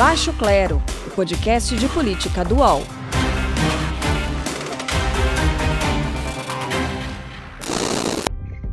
Baixo Clero, o podcast de política do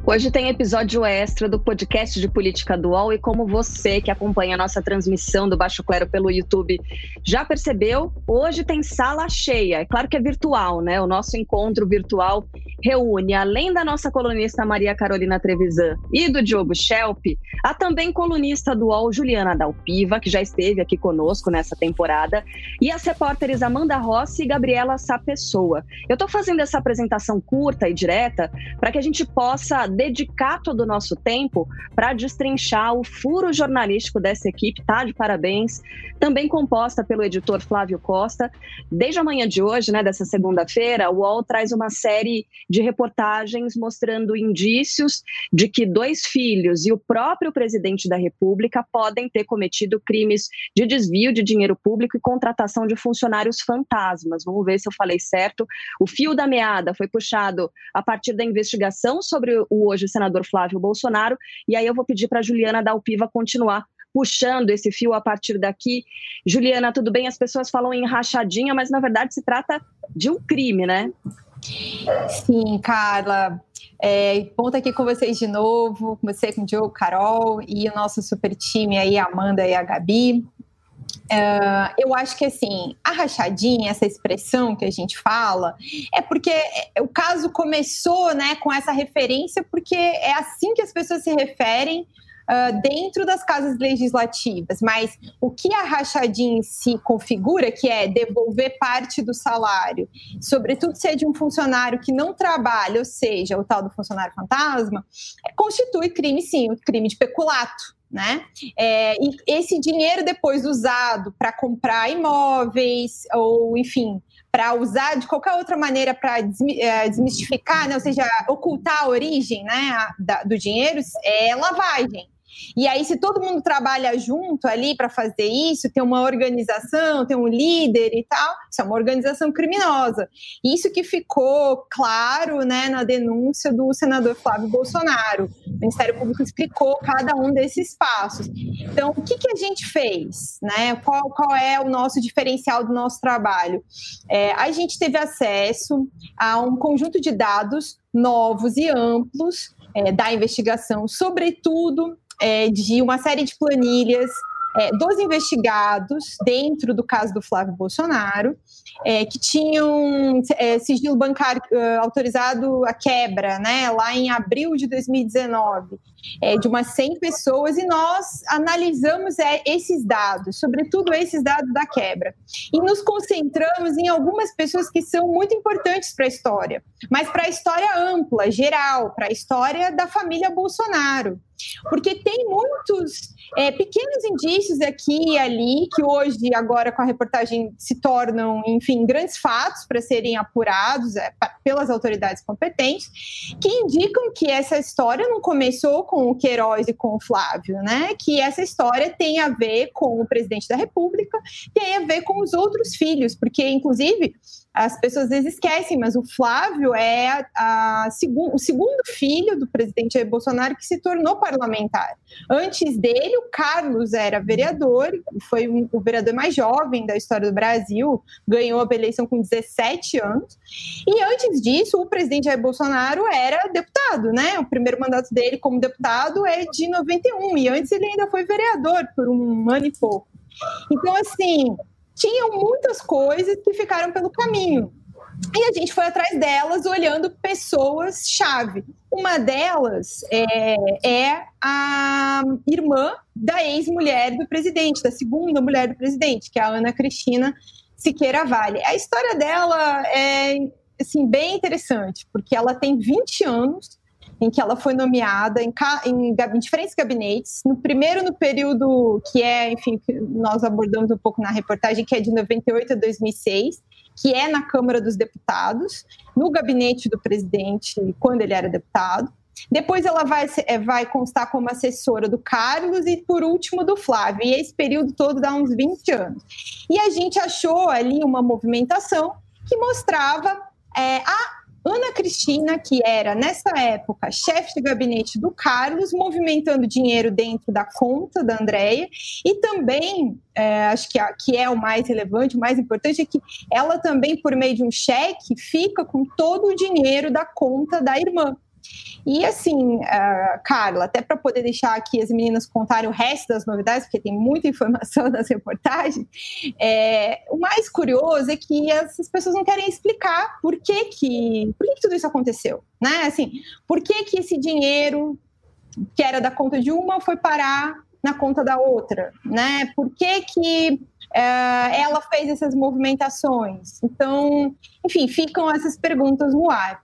Hoje tem episódio extra do podcast de política dual e como você que acompanha a nossa transmissão do Baixo Clero pelo YouTube já percebeu, hoje tem sala cheia. É claro que é virtual, né? O nosso encontro virtual reúne, além da nossa colunista Maria Carolina Trevisan e do Diogo Schelp, a também colunista do UOL Juliana Dalpiva, que já esteve aqui conosco nessa temporada, e as repórteres Amanda Rossi e Gabriela Sapessoa. Eu estou fazendo essa apresentação curta e direta para que a gente possa dedicar todo o nosso tempo para destrinchar o furo jornalístico dessa equipe, tá? De parabéns. Também composta pelo editor Flávio Costa. Desde a manhã de hoje, né, dessa segunda-feira, o UOL traz uma série de reportagens mostrando indícios de que dois filhos e o próprio presidente da República podem ter cometido crimes de desvio de dinheiro público e contratação de funcionários fantasmas. Vamos ver se eu falei certo. O fio da meada foi puxado a partir da investigação sobre o hoje o senador Flávio Bolsonaro. E aí eu vou pedir para Juliana Dalpiva continuar puxando esse fio a partir daqui. Juliana, tudo bem? As pessoas falam em rachadinha, mas na verdade se trata de um crime, né? Sim, Carla. É, ponto aqui com vocês de novo, com você, com o Diogo, Carol e o nosso super time aí, a Amanda e a Gabi. Uh, eu acho que assim, a rachadinha, essa expressão que a gente fala, é porque o caso começou né, com essa referência, porque é assim que as pessoas se referem uh, dentro das casas legislativas. Mas o que a rachadinha se configura, que é devolver parte do salário, sobretudo se é de um funcionário que não trabalha, ou seja, o tal do funcionário fantasma, constitui crime sim, o crime de peculato né? É, e esse dinheiro depois usado para comprar imóveis ou, enfim, para usar de qualquer outra maneira para é, desmistificar, né? ou seja, ocultar a origem né, do dinheiro, é lavagem. E aí, se todo mundo trabalha junto ali para fazer isso, tem uma organização, tem um líder e tal, isso é uma organização criminosa. Isso que ficou claro né, na denúncia do senador Flávio Bolsonaro. O Ministério Público explicou cada um desses passos. Então, o que, que a gente fez? Né? Qual, qual é o nosso diferencial do nosso trabalho? É, a gente teve acesso a um conjunto de dados novos e amplos é, da investigação, sobretudo é, de uma série de planilhas é, dos investigados dentro do caso do Flávio Bolsonaro, é, que tinham é, sigilo bancário uh, autorizado a quebra, né, lá em abril de 2019, é, de umas 100 pessoas, e nós analisamos é, esses dados, sobretudo esses dados da quebra, e nos concentramos em algumas pessoas que são muito importantes para a história, mas para a história ampla, geral, para a história da família Bolsonaro. Porque tem muitos é, pequenos indícios aqui e ali que hoje, agora com a reportagem, se tornam, enfim, grandes fatos para serem apurados é, pelas autoridades competentes, que indicam que essa história não começou com o Queiroz e com o Flávio, né? Que essa história tem a ver com o presidente da República, tem a ver com os outros filhos, porque, inclusive, as pessoas às vezes esquecem, mas o Flávio é a, a o segundo filho do presidente Jair Bolsonaro que se tornou parlamentar. Antes dele, o Carlos era vereador, foi um, o vereador mais jovem da história do Brasil, ganhou a eleição com 17 anos. E antes disso, o presidente Jair Bolsonaro era deputado, né? O primeiro mandato dele como deputado é de 91, e antes ele ainda foi vereador por um ano e pouco. Então, assim, tinham muitas coisas que ficaram pelo caminho. E a gente foi atrás delas olhando pessoas-chave. Uma delas é, é, a irmã da ex-mulher do presidente, da segunda mulher do presidente, que é a Ana Cristina Siqueira Vale. A história dela é assim, bem interessante, porque ela tem 20 anos em que ela foi nomeada em, em, em, diferentes gabinetes. No primeiro, no período que é, enfim, que nós abordamos um pouco na reportagem, que é de 98 a 2006, que é na Câmara dos Deputados, no gabinete do presidente, quando ele era deputado. Depois ela vai, é, vai constar como assessora do Carlos e, por último, do Flávio. E esse período todo dá uns 20 anos. E a gente achou ali uma movimentação que mostrava é, a Ana Cristina, que era nessa época chefe de gabinete do Carlos, movimentando dinheiro dentro da conta da Andréia, e também, é, acho que, a, que é o mais relevante, o mais importante, é que ela também, por meio de um cheque, fica com todo o dinheiro da conta da irmã. E assim, uh, Carla, até para poder deixar aqui as meninas contarem o resto das novidades, porque tem muita informação nas reportagens, é, o mais curioso é que essas pessoas não querem explicar por que, que, por que, que tudo isso aconteceu. Né? Assim, por que, que esse dinheiro que era da conta de uma foi parar na conta da outra? Né? Por que, que é, ela fez essas movimentações? Então, enfim, ficam essas perguntas no ar.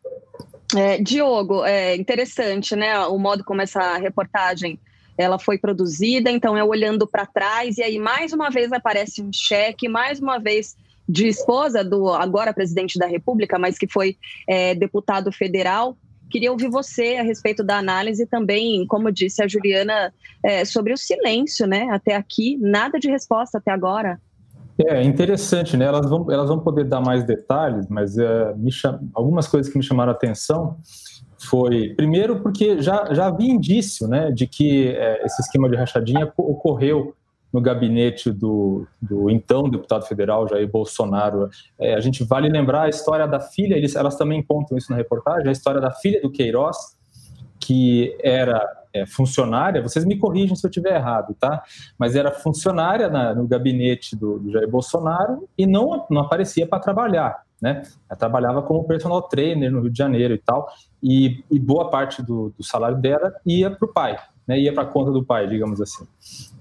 É, Diogo, é interessante, né? O modo como essa reportagem ela foi produzida, então é olhando para trás e aí mais uma vez aparece um cheque, mais uma vez de esposa do agora presidente da República, mas que foi é, deputado federal. Queria ouvir você a respeito da análise também, como disse a Juliana, é, sobre o silêncio, né? Até aqui, nada de resposta até agora. É interessante, né? Elas vão, elas vão poder dar mais detalhes, mas é, cham... algumas coisas que me chamaram a atenção foi, primeiro, porque já, já havia indício né, de que é, esse esquema de rachadinha ocorreu no gabinete do, do então deputado federal Jair Bolsonaro. É, a gente vale lembrar a história da filha, eles, elas também contam isso na reportagem, a história da filha do Queiroz, que era é, funcionária, vocês me corrigem se eu estiver errado, tá? Mas era funcionária na, no gabinete do, do, Jair Bolsonaro e não, não aparecia para trabalhar, né? Ela trabalhava como personal trainer no Rio de Janeiro e tal, e, e boa parte do, do salário dela ia para o pai, né, ia para a conta do pai, digamos assim.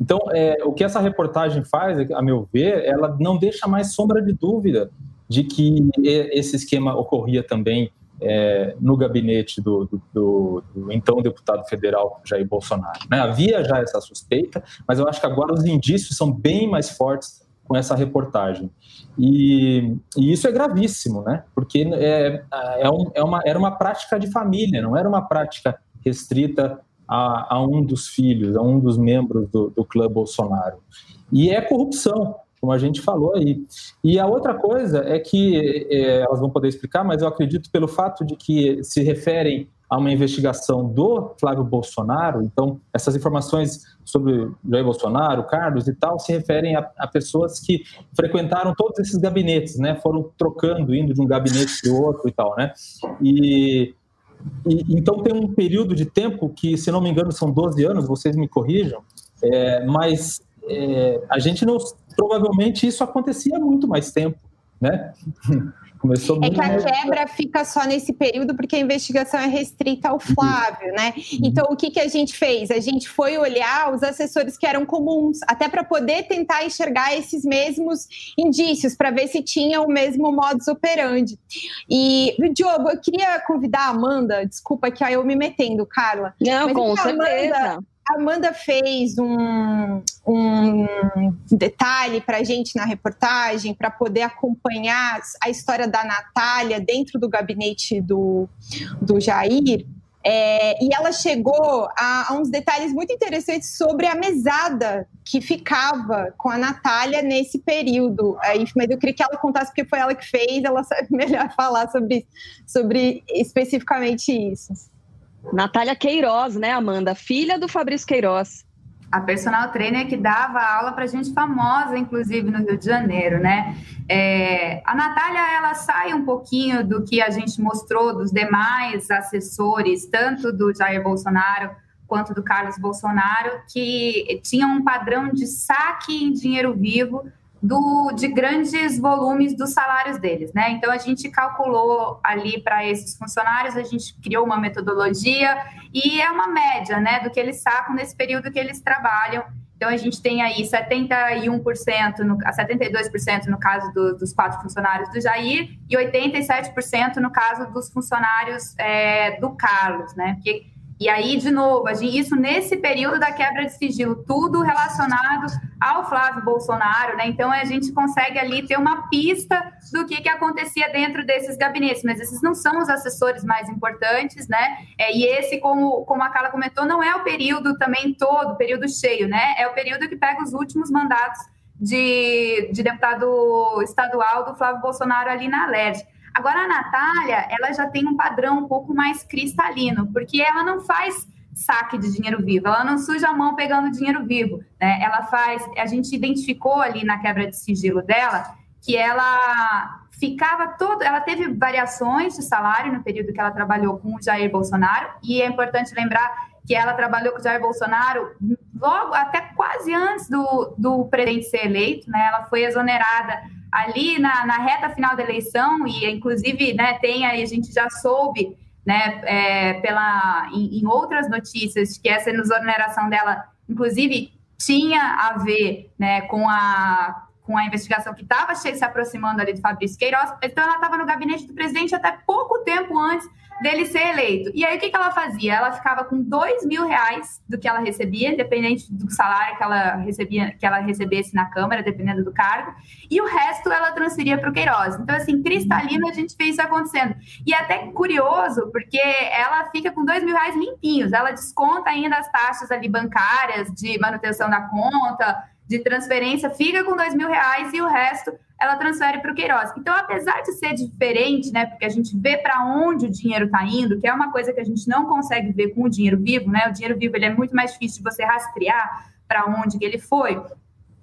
Então, é, o que essa reportagem faz, a meu ver, ela não deixa mais sombra de dúvida de que esse esquema ocorria também é, no gabinete do, do, do, do, então deputado federal Jair Bolsonaro. Né? Havia já essa suspeita, mas eu acho que agora os indícios são bem mais fortes com essa reportagem. E, e isso é gravíssimo, né? porque é, é, um, é uma, era uma prática de família, não era uma prática restrita a, a um dos filhos, a um dos membros do, do clã Bolsonaro. E é corrupção, como a gente falou aí. E a outra coisa é que é, elas vão poder explicar, mas eu acredito pelo fato de que se referem a uma investigação do Flávio Bolsonaro, então essas informações sobre Jair Bolsonaro, Carlos e tal, se referem a, a pessoas que frequentaram todos esses gabinetes, né? Foram trocando, indo de um gabinete para o outro e tal, né? E, e, então tem um período de tempo que, se não me engano, são 12 anos, vocês me corrijam, é, mas é, a gente não. Provavelmente isso acontecia há muito mais tempo, né? Começou é que a quebra fica só nesse período porque a investigação é restrita ao Flávio, né? Uhum. Então, o que, que a gente fez? A gente foi olhar os assessores que eram comuns, até para poder tentar enxergar esses mesmos indícios, para ver se tinha o mesmo modus operandi. E, Diogo, eu queria convidar a Amanda, desculpa que aí eu me metendo, Carla. Não, com certeza. Amanda, Amanda fez um, um detalhe para a gente na reportagem para poder acompanhar a história da Natália dentro do gabinete do, do Jair. É, e ela chegou a, a, uns detalhes muito interessantes sobre a mesada que ficava com a Natália nesse período. Aí, mas eu queria que ela contasse, porque foi ela que fez, ela sabe melhor falar sobre, sobre especificamente isso. Natália Queiroz, né, Amanda? Filha do Fabrício Queiroz. A personal trainer que dava aula para gente famosa, inclusive no Rio de Janeiro, né? É, a Natália, ela sai um pouquinho do que a gente mostrou dos demais assessores, tanto do Jair Bolsonaro quanto do Carlos Bolsonaro, que tinham um padrão de saque em dinheiro vivo do, de grandes volumes dos salários deles, né? Então a gente calculou ali para esses funcionários, a gente criou uma metodologia e é uma média, né, do que eles sacam nesse período que eles trabalham. Então a gente tem aí 71%, no, 72% no caso do, dos quatro funcionários do Jair e 87% no caso dos funcionários é, do Carlos, né? Porque e aí, de novo, isso nesse período da quebra de sigilo, tudo relacionado ao Flávio Bolsonaro, né? Então a gente consegue ali ter uma pista do que, que acontecia dentro desses gabinetes, mas esses não são os assessores mais importantes, né? É, e esse, como, como a Carla comentou, não é o período também todo, período cheio, né? É o período que pega os últimos mandatos de, de deputado estadual do Flávio Bolsonaro ali na Alerj. Agora, a Natália, ela já tem um padrão um pouco mais cristalino, porque ela não faz saque de dinheiro vivo, ela não suja a mão pegando dinheiro vivo, né? Ela faz, a gente identificou ali na quebra de sigilo dela que ela ficava todo, ela teve variações de salário no período que ela trabalhou com o Jair Bolsonaro, e é importante lembrar que ela trabalhou com o Jair Bolsonaro logo, até quase antes do, do presidente ser eleito, né? Ela foi exonerada ali na, na reta final da eleição, e inclusive, né, tem aí, a gente já soube, né, é, pela, em, em outras notícias, que essa exoneração dela, inclusive, tinha a ver né, com a com a investigação que estava se aproximando ali de Fabrício Queiroz. Então, ela estava no gabinete do presidente até pouco tempo antes dele ser eleito. E aí, o que, que ela fazia? Ela ficava com dois mil reais do que ela recebia, independente do salário que ela recebia, que ela recebesse na Câmara, dependendo do cargo, e o resto ela transferia para o Queiroz. Então, assim, cristalina a gente vê isso acontecendo. E é até curioso, porque ela fica com dois mil reais limpinhos, ela desconta ainda as taxas ali bancárias de manutenção da conta, de transferência fica com dois mil reais e o resto ela transfere para o Queiroz. Então, apesar de ser diferente, né, porque a gente vê para onde o dinheiro está indo, que é uma coisa que a gente não consegue ver com o dinheiro vivo, né? O dinheiro vivo ele é muito mais difícil de você rastrear para onde ele foi.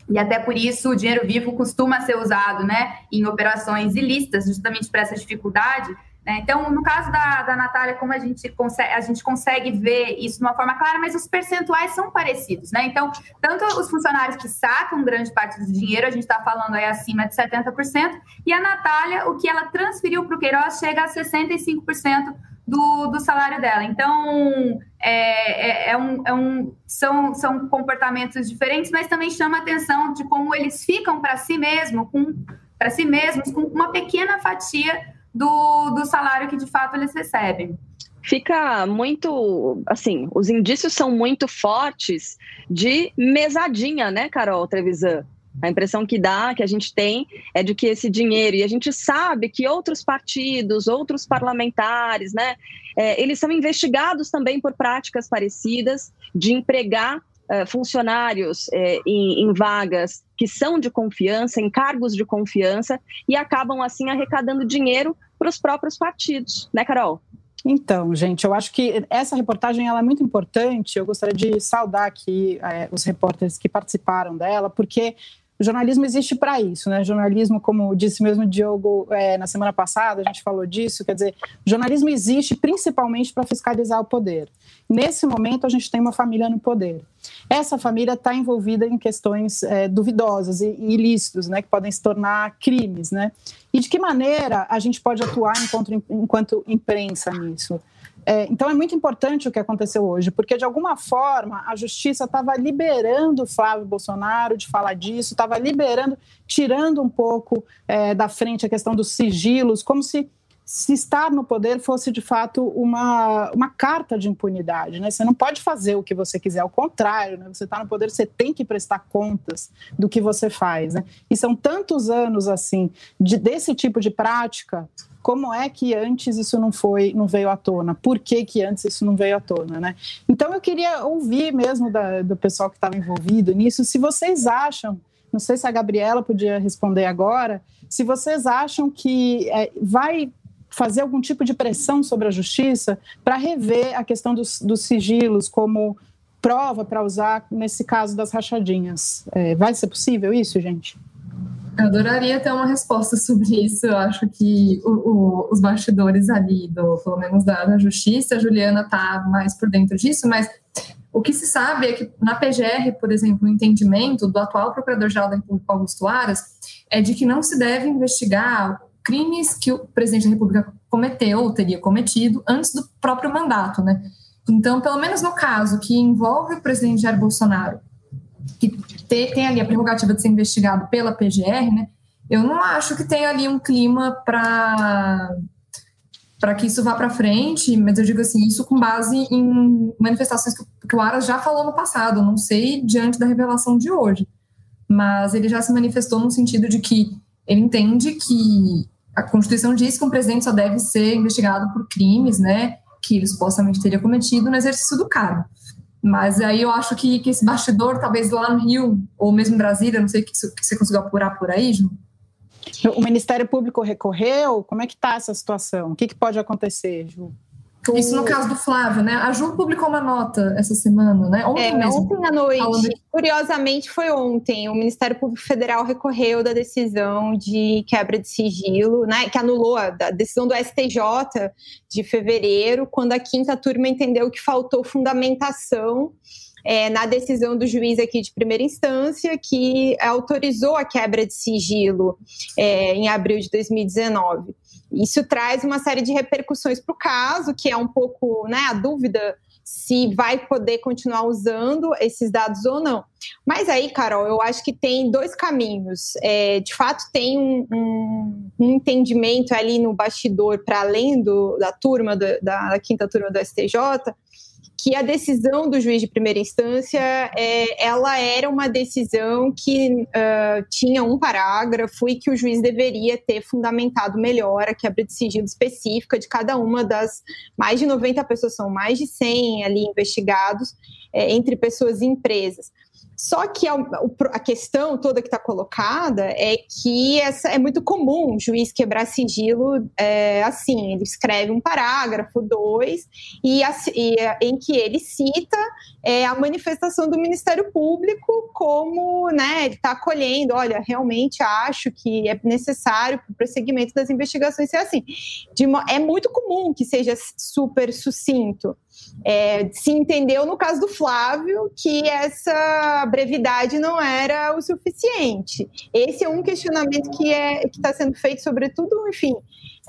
E até por isso o dinheiro vivo costuma ser usado, né, em operações ilícitas, justamente para essa dificuldade? Então, no caso da, da Natália, como a gente, consegue, a gente consegue ver isso de uma forma clara, mas os percentuais são parecidos. Né? Então, tanto os funcionários que sacam grande parte do dinheiro, a gente está falando aí acima de 70%, e a Natália, o que ela transferiu para o Queiroz chega a 65% do, do salário dela. Então, é, é, é, um, é um, são, são comportamentos diferentes, mas também chama a atenção de como eles ficam para si mesmo, para si mesmos, com uma pequena fatia do, do salário que de fato eles recebem. Fica muito, assim, os indícios são muito fortes de mesadinha, né, Carol Trevisan? A impressão que dá, que a gente tem, é de que esse dinheiro, e a gente sabe que outros partidos, outros parlamentares, né, é, eles são investigados também por práticas parecidas de empregar é, funcionários é, em, em, vagas que são de confiança, em cargos de confiança, e acabam assim arrecadando dinheiro para os próprios partidos, né, Carol? Então, gente, eu acho que essa reportagem ela é muito importante. Eu gostaria de saudar aqui é, os repórteres que participaram dela, porque o jornalismo existe para isso, né? O jornalismo, como disse mesmo o Diogo é, na semana passada, a gente falou disso, quer dizer, o jornalismo existe principalmente para fiscalizar o poder. Nesse momento, a gente tem uma família no poder. Essa família está envolvida em questões é, duvidosas e, ilícitos, né? Que podem se tornar crimes, né? E de que maneira a gente pode atuar enquanto, enquanto imprensa nisso? É, então é muito importante o que aconteceu hoje, porque de alguma forma a justiça estava liberando Flávio Bolsonaro de falar disso, estava liberando, tirando um pouco é, da frente a questão dos sigilos, como se se estar no poder fosse de fato uma, uma carta de impunidade. Né? Você não pode fazer o que você quiser, ao contrário, né? você está no poder, você tem que prestar contas do que você faz. Né? E são tantos anos assim de, desse tipo de prática como é que antes isso não foi, não veio à tona? Por que, que antes isso não veio à tona, né? Então eu queria ouvir mesmo da, do pessoal que estava envolvido nisso, se vocês acham, não sei se a Gabriela podia responder agora, se vocês acham que é, vai fazer algum tipo de pressão sobre a justiça para rever a questão dos, dos sigilos como prova para usar nesse caso das rachadinhas. É, vai ser possível isso, gente? Eu adoraria ter uma resposta sobre isso. Eu acho que o, o, os bastidores ali, do, pelo menos da, da justiça, a Juliana está mais por dentro disso, mas o que se sabe é que na PGR, por exemplo, o entendimento do atual Procurador-Geral da República, Augusto Aras, é de que não se deve investigar crimes que o presidente da República cometeu ou teria cometido antes do próprio mandato, né? Então, pelo menos no caso que envolve o presidente Jair Bolsonaro que tem ali a prerrogativa de ser investigado pela PGR, né? Eu não acho que tenha ali um clima para para que isso vá para frente, mas eu digo assim, isso com base em manifestações que, que o Aras já falou no passado, não sei diante da revelação de hoje, mas ele já se manifestou no sentido de que ele entende que a Constituição diz que um presidente só deve ser investigado por crimes, né, que ele supostamente teria cometido no exercício do cargo. Mas aí eu acho que, que esse bastidor, talvez lá no Rio, ou mesmo em Brasília, não sei que, que você conseguiu apurar por aí, Ju? O Ministério Público recorreu? Como é que está essa situação? O que, que pode acontecer, Ju? Isso no caso do Flávio, né? A Ju publicou uma nota essa semana, né? Ontem, é, mesmo, ontem à noite. Curiosamente, foi ontem. O Ministério Público Federal recorreu da decisão de quebra de sigilo, né? Que anulou a, a decisão do STJ de fevereiro, quando a quinta turma entendeu que faltou fundamentação é, na decisão do juiz aqui de primeira instância, que autorizou a quebra de sigilo é, em abril de 2019. Isso traz uma série de repercussões para o caso, que é um pouco né, a dúvida se vai poder continuar usando esses dados ou não. Mas aí, Carol, eu acho que tem dois caminhos. É, de fato, tem um, um, um, entendimento ali no bastidor, para além do, da turma, do, da, da quinta turma do STJ, que a decisão do juiz de primeira instância é, ela era uma decisão que uh, tinha um parágrafo e que o juiz deveria ter fundamentado melhor a quebra de sigilo específica de cada uma das mais de 90 pessoas, são mais de 100 ali investigados é, entre pessoas e empresas. Só que a, a questão toda que está colocada é que essa, é muito comum o juiz quebrar sigilo é, assim, ele escreve um parágrafo, dois, e, e em que ele cita é, a manifestação do Ministério Público como, né, ele está acolhendo, olha, realmente acho que é necessário para o prosseguimento das investigações ser assim. De, é muito comum que seja super sucinto. É, se entendeu no caso do Flávio que essa brevidade não era o suficiente. Esse é um questionamento que é que está sendo feito, sobretudo, enfim,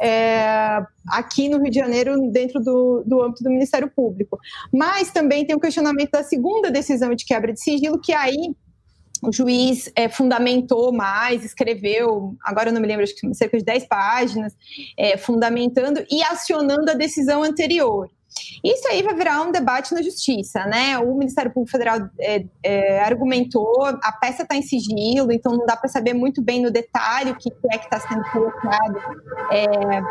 é, aqui no Rio de Janeiro, dentro do, do âmbito do Ministério Público. Mas também tem o questionamento da segunda decisão de quebra de sigilo, que aí o juiz é, fundamentou mais, escreveu, agora eu não me lembro, acho que cerca de 10 páginas, é, fundamentando e acionando a decisão anterior. Isso aí vai virar um debate na justiça, né? O Ministério Público Federal é, é, argumentou, a peça está em sigilo, então não dá para saber muito bem no detalhe o que é que está sendo colocado é,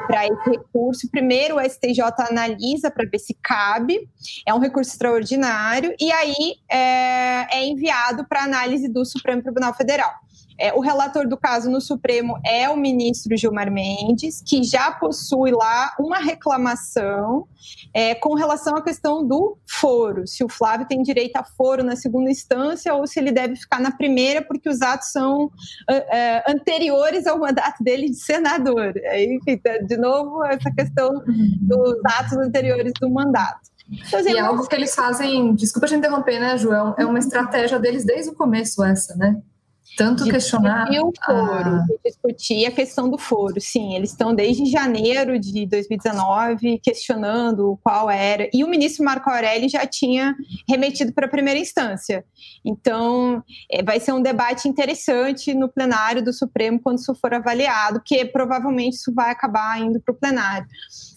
para esse recurso. Primeiro, o STJ analisa para ver se cabe, é um recurso extraordinário, e aí é, é enviado para análise do Supremo Tribunal Federal. É, o relator do caso no Supremo é o ministro Gilmar Mendes, que já possui lá uma reclamação é, com relação à questão do foro, se o Flávio tem direito a foro na segunda instância ou se ele deve ficar na primeira, porque os atos são é, anteriores ao mandato dele de senador. Aí, enfim, de novo, essa questão dos atos anteriores do mandato. Então, assim, e é algo que eles fazem, desculpa te interromper, né, João? É uma estratégia deles desde o começo, essa, né? Tanto de questionar. o foro, a... discutir a questão do foro. Sim, eles estão desde janeiro de 2019 questionando qual era. E o ministro Marco Aurélio já tinha remetido para a primeira instância. Então, é, vai ser um debate interessante no plenário do Supremo quando isso for avaliado, porque provavelmente isso vai acabar indo para o plenário.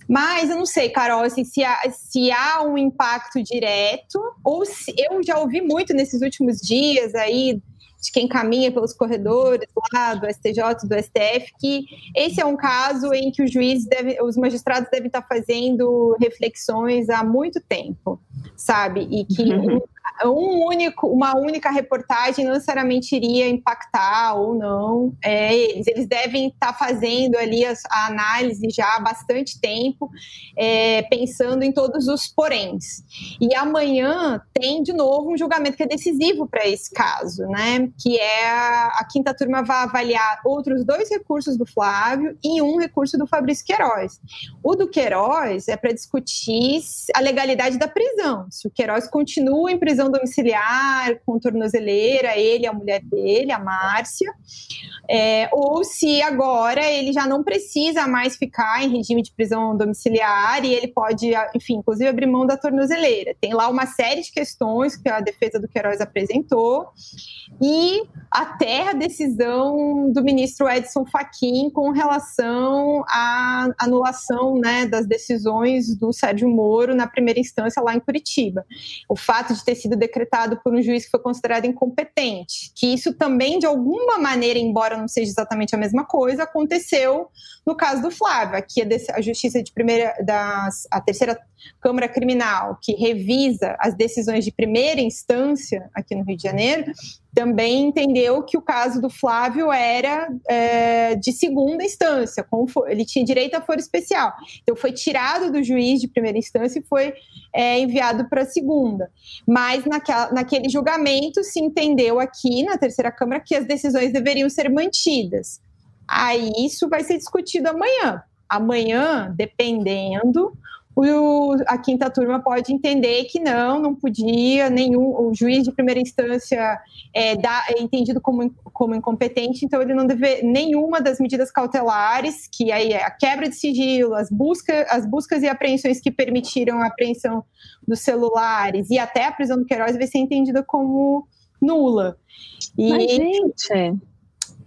Mas eu não sei, Carol, assim, se, há, se há um impacto direto, ou se eu já ouvi muito nesses últimos dias aí de quem caminha pelos corredores lá do STJ, do STF, que esse é um caso em que o juiz deve, os magistrados devem estar fazendo reflexões há muito tempo, sabe? E que uhum um único, uma única reportagem não necessariamente iria impactar ou não é, eles. Eles devem estar fazendo ali a, a análise já há bastante tempo, é, pensando em todos os poréns. E amanhã tem de novo um julgamento que é decisivo para esse caso, né? Que é a, a, quinta turma vai avaliar outros dois recursos do Flávio e um recurso do Fabrício Queiroz. O do Queiroz é para discutir a legalidade da prisão. Se o Queiroz continua em prisão prisão domiciliar com tornozeleira, ele a mulher dele, a Márcia, é, ou se agora ele já não precisa mais ficar em regime de prisão domiciliar e ele pode, enfim, inclusive abrir mão da tornozeleira. Tem lá uma série de questões que a defesa do Queiroz apresentou e até a decisão do ministro Edson Fachin com relação à anulação né, das decisões do Sérgio Moro na primeira instância lá em Curitiba. O fato de ter sido decretado por um juiz que foi considerado incompetente, que isso também, de alguma maneira, embora não seja exatamente a mesma coisa, aconteceu no caso do Flávio. Aqui a, Justiça de Primeira, das, a terceira Câmara Criminal, que revisa as decisões de primeira instância aqui no Rio de Janeiro, também entendeu que o caso do Flávio era é, de segunda instância, ele tinha direito a foro especial. Então, foi tirado do juiz de primeira instância e foi é, enviado para a segunda. Mas naquela, naquele julgamento se entendeu aqui na terceira Câmara que as decisões deveriam ser mantidas. Aí isso vai ser discutido amanhã. Amanhã, dependendo, o, a quinta turma pode entender que não, não podia, nenhum, o juiz de primeira instância é, dá, é entendido como, como incompetente, então ele não deve nenhuma das medidas cautelares, que aí é a quebra de sigilo, as, busca, as buscas e apreensões que permitiram a apreensão dos celulares e até a prisão do Queiroz vai ser entendida como nula. E, Mas, gente,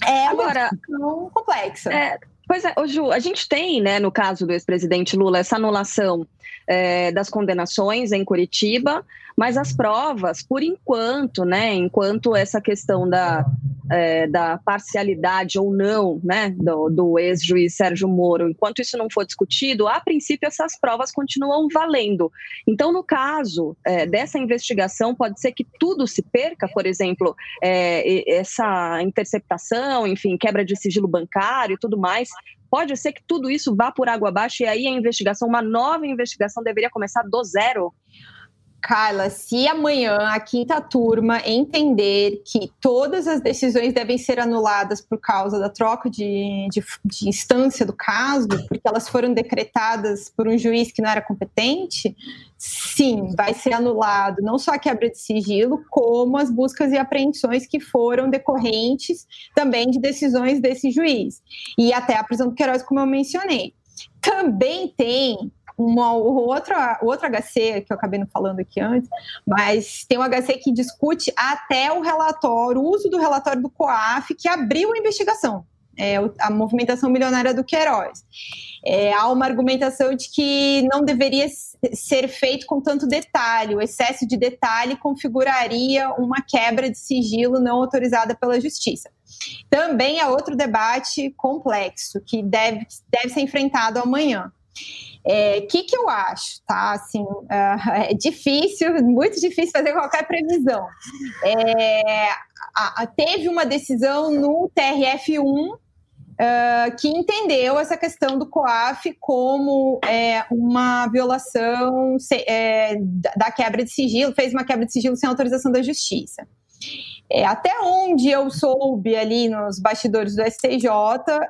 é Agora, uma questão complexa. É, Pois é, Ju, a gente tem, né, no caso do ex-presidente Lula, essa anulação é, das condenações em Curitiba, mas as provas, por enquanto, né, enquanto essa questão da, é, da parcialidade ou não né, do, do ex-juiz Sérgio Moro, enquanto isso não for discutido, a princípio essas provas continuam valendo. Então, no caso é, dessa investigação, pode ser que tudo se perca, por exemplo, é, essa interceptação, enfim, quebra de sigilo bancário e tudo mais, Pode ser que tudo isso vá por água abaixo e aí a investigação, uma nova investigação, deveria começar do zero? Carla, se amanhã a quinta turma entender que todas as decisões devem ser anuladas por causa da troca de, de, de, instância do caso, porque elas foram decretadas por um juiz que não era competente, sim, vai ser anulado não só a quebra de sigilo, como as buscas e apreensões que foram decorrentes também de decisões desse juiz. E até a prisão do Queiroz, como eu mencionei. Também tem uma outra, outro HC que eu acabei não falando aqui antes, mas tem um HC que discute até o relatório, o uso do relatório do COAF que abriu a investigação. É, a movimentação milionária do Queiroz. É, há uma argumentação de que não deveria ser feito com tanto detalhe, o excesso de detalhe configuraria uma quebra de sigilo não autorizada pela justiça. Também é outro debate complexo que deve, deve ser enfrentado amanhã. O é, que, que eu acho, tá? Assim, uh, é difícil, muito difícil fazer qualquer previsão. É, a, a, teve uma decisão no TRF1 Uh, que entendeu essa questão do COAF como é, uma violação se, é, da quebra de sigilo, fez uma quebra de sigilo sem autorização da justiça. É, até onde eu soube ali nos bastidores do STJ,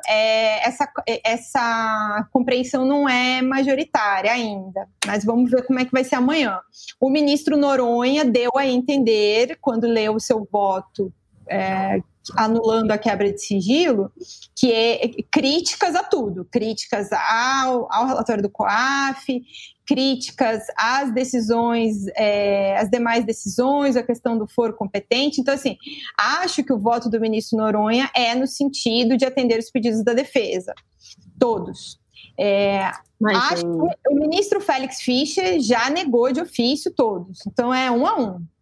é, essa, essa compreensão não é majoritária ainda, mas vamos ver como é que vai ser amanhã. O ministro Noronha deu a entender, quando leu o seu voto é, anulando a quebra de sigilo, que é críticas a tudo, críticas ao, ao relatório do COAF, críticas às decisões, é, às demais decisões, a questão do foro competente. Então, assim, acho que o voto do ministro Noronha é no sentido de atender os pedidos da defesa, todos. É, acho que o ministro Félix Fischer já negou de ofício todos, então é um a um.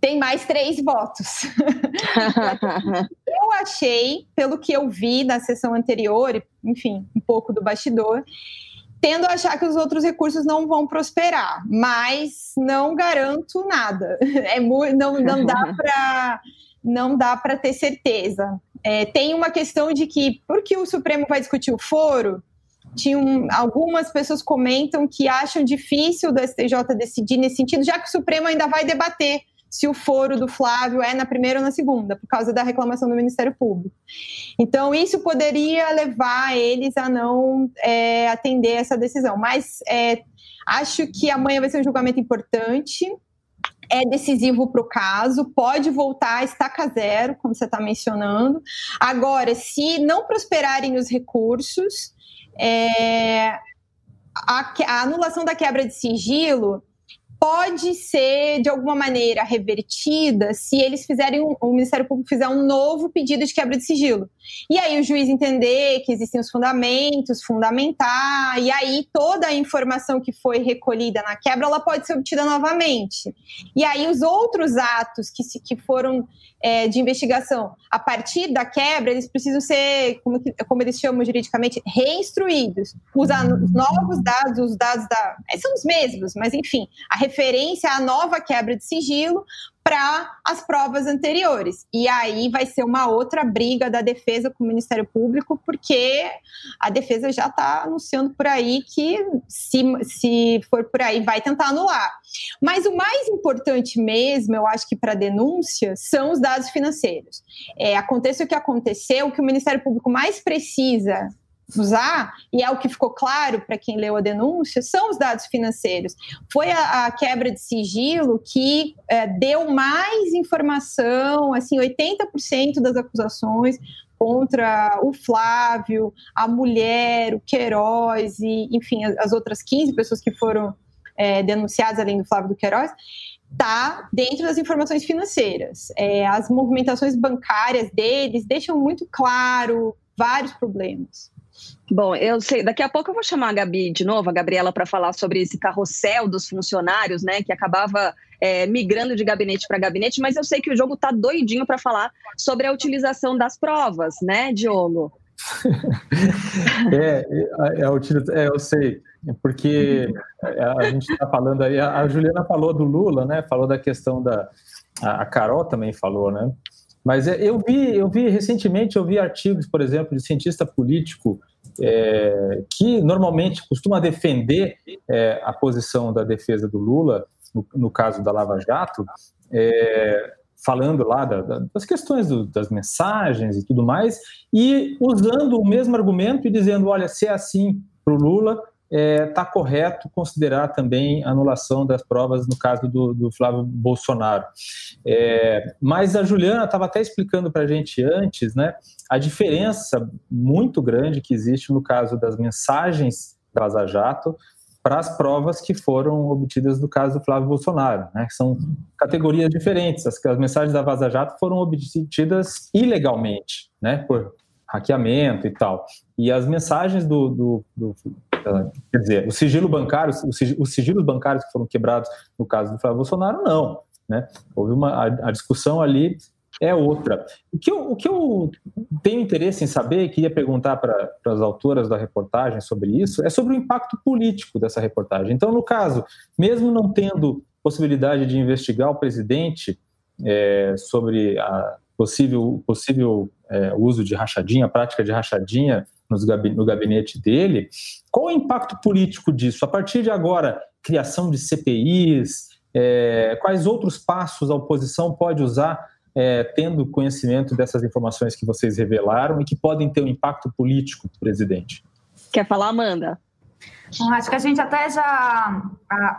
Tem mais três votos. eu achei, pelo que eu vi na sessão anterior, enfim, um pouco do bastidor, tendo a achar que os outros recursos não vão prosperar, mas não garanto nada. É muito, não, não dá para não dá para ter certeza. É, tem uma questão de que, porque o Supremo vai discutir o foro, tinham, algumas pessoas comentam que acham difícil do STJ decidir nesse sentido, já que o Supremo ainda vai debater se o foro do Flávio é na primeira ou na segunda, por causa da reclamação do Ministério Público. Então, isso poderia levar eles a não é, atender essa decisão. Mas é, acho que amanhã vai ser um julgamento importante. É decisivo para o caso, pode voltar a estaca zero, como você está mencionando. Agora, se não prosperarem os recursos, é, a, a anulação da quebra de sigilo pode ser de alguma maneira revertida se eles fizerem um, o Ministério Público fizer um novo pedido de quebra de sigilo. E aí o juiz entender que existem os fundamentos, fundamentar, e aí toda a informação que foi recolhida na quebra ela pode ser obtida novamente. E aí os outros atos que, se, que foram é, de investigação a partir da quebra, eles precisam ser, como, como eles chamam juridicamente, reinstruídos. Usar os novos dados, os dados da. São os mesmos, mas enfim, a referência à nova quebra de sigilo para as provas anteriores. E aí vai ser uma outra briga da defesa com o Ministério Público, porque a defesa já está anunciando por aí que, se, se for por aí, vai tentar anular. Mas o mais importante mesmo, eu acho que para denúncia, são os dados financeiros. É, aconteça o que aconteceu, o que o Ministério Público mais precisa usar, e é o que ficou claro para quem leu a denúncia, são os dados financeiros. Foi a, a quebra de sigilo que é, deu mais informação, assim, 80% das acusações contra o Flávio, a mulher, o Queiroz e, enfim, as outras 15 pessoas que foram é, denunciadas além do Flávio do Queiroz, está dentro das informações financeiras. É, as movimentações bancárias deles deixam muito claro vários problemas. Bom, eu sei, daqui a pouco eu vou chamar a Gabi de novo, a Gabriela, para falar sobre esse carrossel dos funcionários, né, que acabava é, migrando de gabinete para gabinete, mas eu sei que o jogo tá doidinho para falar sobre a utilização das provas, né, Diogo? é, é, é, é, eu sei, porque a gente está falando aí, a Juliana falou do Lula, né, falou da questão da, a Carol também falou, né, mas é, eu vi, eu vi recentemente, eu vi artigos, por exemplo, de cientista político é, que normalmente costuma defender é, a posição da defesa do Lula, no, no caso da Lava Jato, é, falando lá da, da, das questões do, das mensagens e tudo mais, e usando o mesmo argumento e dizendo, olha, se é assim para o Lula, está é, tá correto considerar também a anulação das provas no caso do, do Flávio Bolsonaro. É, mas a Juliana estava até explicando para a gente antes né, a diferença muito grande que existe no caso das mensagens da Vaza Jato para as provas que foram obtidas no caso do Flávio Bolsonaro, né, são categorias diferentes. As, as mensagens da Vaza Jato foram obtidas ilegalmente, né, por hackeamento e tal. E as mensagens do, do, do quer dizer, o sigilo bancário, os sigilos bancários que foram quebrados no caso do Flávio Bolsonaro, não. Né? Houve uma a, a discussão ali é outra. O que, eu, o que eu tenho interesse em saber, e queria perguntar para as autoras da reportagem sobre isso, é sobre o impacto político dessa reportagem. Então, no caso, mesmo não tendo possibilidade de investigar o presidente é, sobre a possível, possível é, uso de rachadinha, prática de rachadinha no gabinete dele. Qual o impacto político disso? A partir de agora, criação de CPIs, é, quais outros passos a oposição pode usar, é, tendo conhecimento dessas informações que vocês revelaram e que podem ter um impacto político, presidente? Quer falar, Amanda? Bom, acho que a gente até já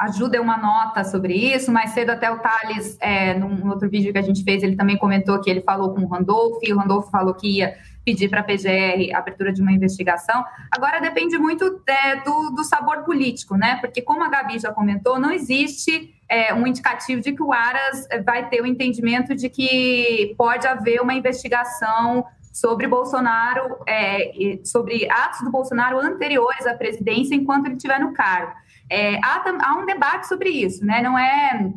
ajuda uma nota sobre isso. Mais cedo, até o Thales, é, num outro vídeo que a gente fez, ele também comentou que ele falou com o Randolph, e o Randolph falou que ia pedir para a PGR abertura de uma investigação. Agora depende muito é, do, do, sabor político, né? Porque, como a Gabi já comentou, não existe é, um indicativo de que o Aras vai ter o entendimento de que pode haver uma investigação sobre Bolsonaro, é, sobre atos do Bolsonaro anteriores à presidência enquanto ele estiver no cargo. É, há, há, um debate sobre isso, né? Não é,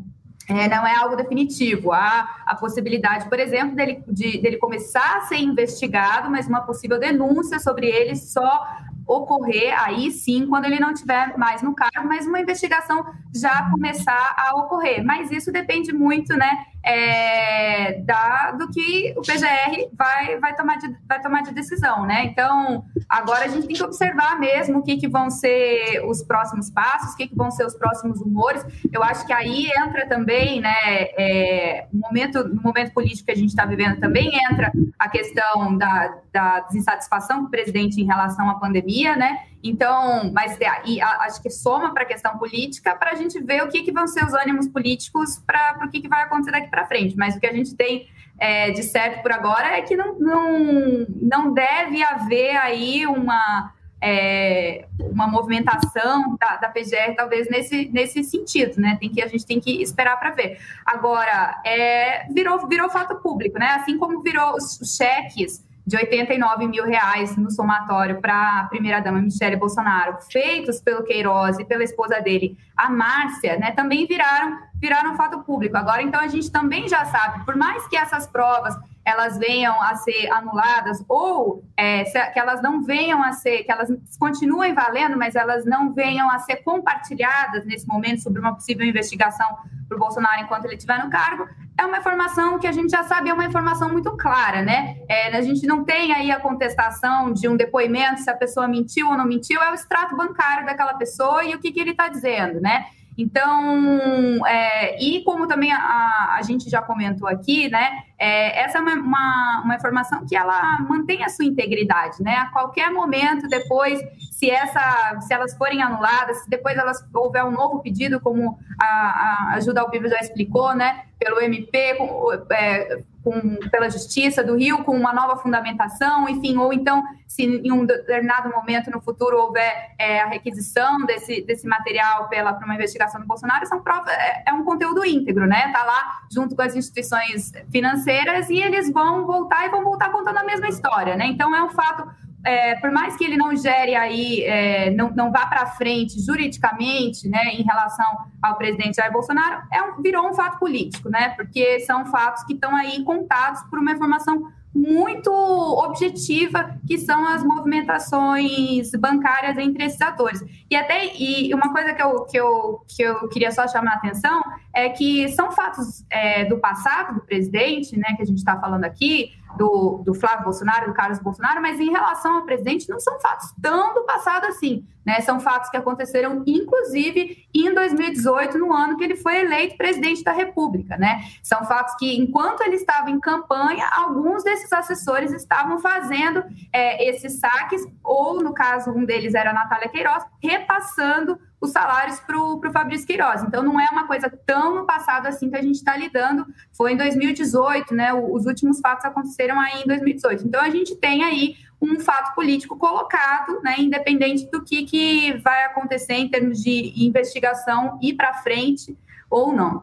é, não é algo definitivo. Há a possibilidade, por exemplo, dele, de, dele começar a ser investigado, mas uma possível denúncia sobre ele só ocorrer aí sim quando ele não estiver mais no cargo, mas uma investigação já começar a ocorrer. Mas isso depende muito, né, é, da, do que o PGR vai, vai, tomar de, vai tomar de decisão, né? Então, agora a gente tem que observar mesmo o que, que vão ser os próximos passos, o que, que vão ser os próximos rumores. Eu acho que aí entra também, né, é, no, momento, no momento político que a gente está vivendo, também entra a questão da, da desinsatisfação do presidente em relação à pandemia, né? Então, mas e, a, acho que soma para a questão política para a gente ver o que, que vão ser os ânimos políticos para o que, que vai acontecer daqui para frente. Mas o que a gente tem é, de certo por agora é que não, não, não deve haver aí uma, é, uma movimentação da, da, PGR, talvez nesse, nesse sentido, né? Tem que, a gente tem que esperar para ver. Agora, é, virou, virou fato público, né? Assim como virou os, os cheques de 89 mil reais no somatório para a primeira-dama Michele Bolsonaro, feitos pelo Queiroz e pela esposa dele, a Márcia, né, também viraram, viraram fato público. Agora, então, a gente também já sabe, por mais que essas provas elas venham a ser anuladas ou é, que elas não venham a ser, que elas continuem valendo, mas elas não venham a ser compartilhadas nesse momento sobre uma possível investigação para o Bolsonaro enquanto ele estiver no cargo, é uma informação que a gente já sabe, é uma informação muito clara, né? É, a gente não tem aí a contestação de um depoimento se a pessoa mentiu ou não mentiu, é o extrato bancário daquela pessoa e o que, que ele está dizendo, né? Então, é, e como também a, a, gente já comentou aqui, né, é, essa é uma, uma, uma, informação que ela mantém a sua integridade, né? A qualquer momento depois, se essa, se elas forem anuladas, se depois elas houver um novo pedido, como a, a Ajuda ao Vivo já explicou, né, pelo MP, com, é, com, pela Justiça do Rio, com uma nova fundamentação, enfim, ou então, se em um determinado momento no futuro houver é, a requisição desse, desse material pela, para uma investigação do Bolsonaro, são prova, é, é, um conteúdo íntegro, né? Está lá junto com as instituições financeiras e eles vão voltar e vão voltar contando a mesma história, né? Então, é um fato é, por mais que ele não gere aí, é, não, não vá para frente juridicamente, né, em relação ao presidente Jair Bolsonaro, é um, virou um fato político, né, porque são fatos que estão aí contados por uma informação muito objetiva, que são as movimentações bancárias entre esses atores. E até e uma coisa que eu, que eu, que eu queria só chamar a atenção é que são fatos é, do passado do presidente, né, que a gente está falando aqui, do, do Flávio Bolsonaro, do Carlos Bolsonaro, mas em relação ao presidente, não são fatos tão do passado assim. Né? São fatos que aconteceram, inclusive, em 2018, no ano que ele foi eleito presidente da República. Né? São fatos que, enquanto ele estava em campanha, alguns desses assessores estavam fazendo é, esses saques, ou, no caso, um deles era a Natália Queiroz, repassando os salários para o Fabrício Queiroz. Então, não é uma coisa tão no passado assim que a gente está lidando. Foi em 2018, né? Os últimos fatos aconteceram aí em 2018. Então, a gente tem aí um fato político colocado, né? Independente do que, que vai acontecer em termos de investigação ir para frente ou não.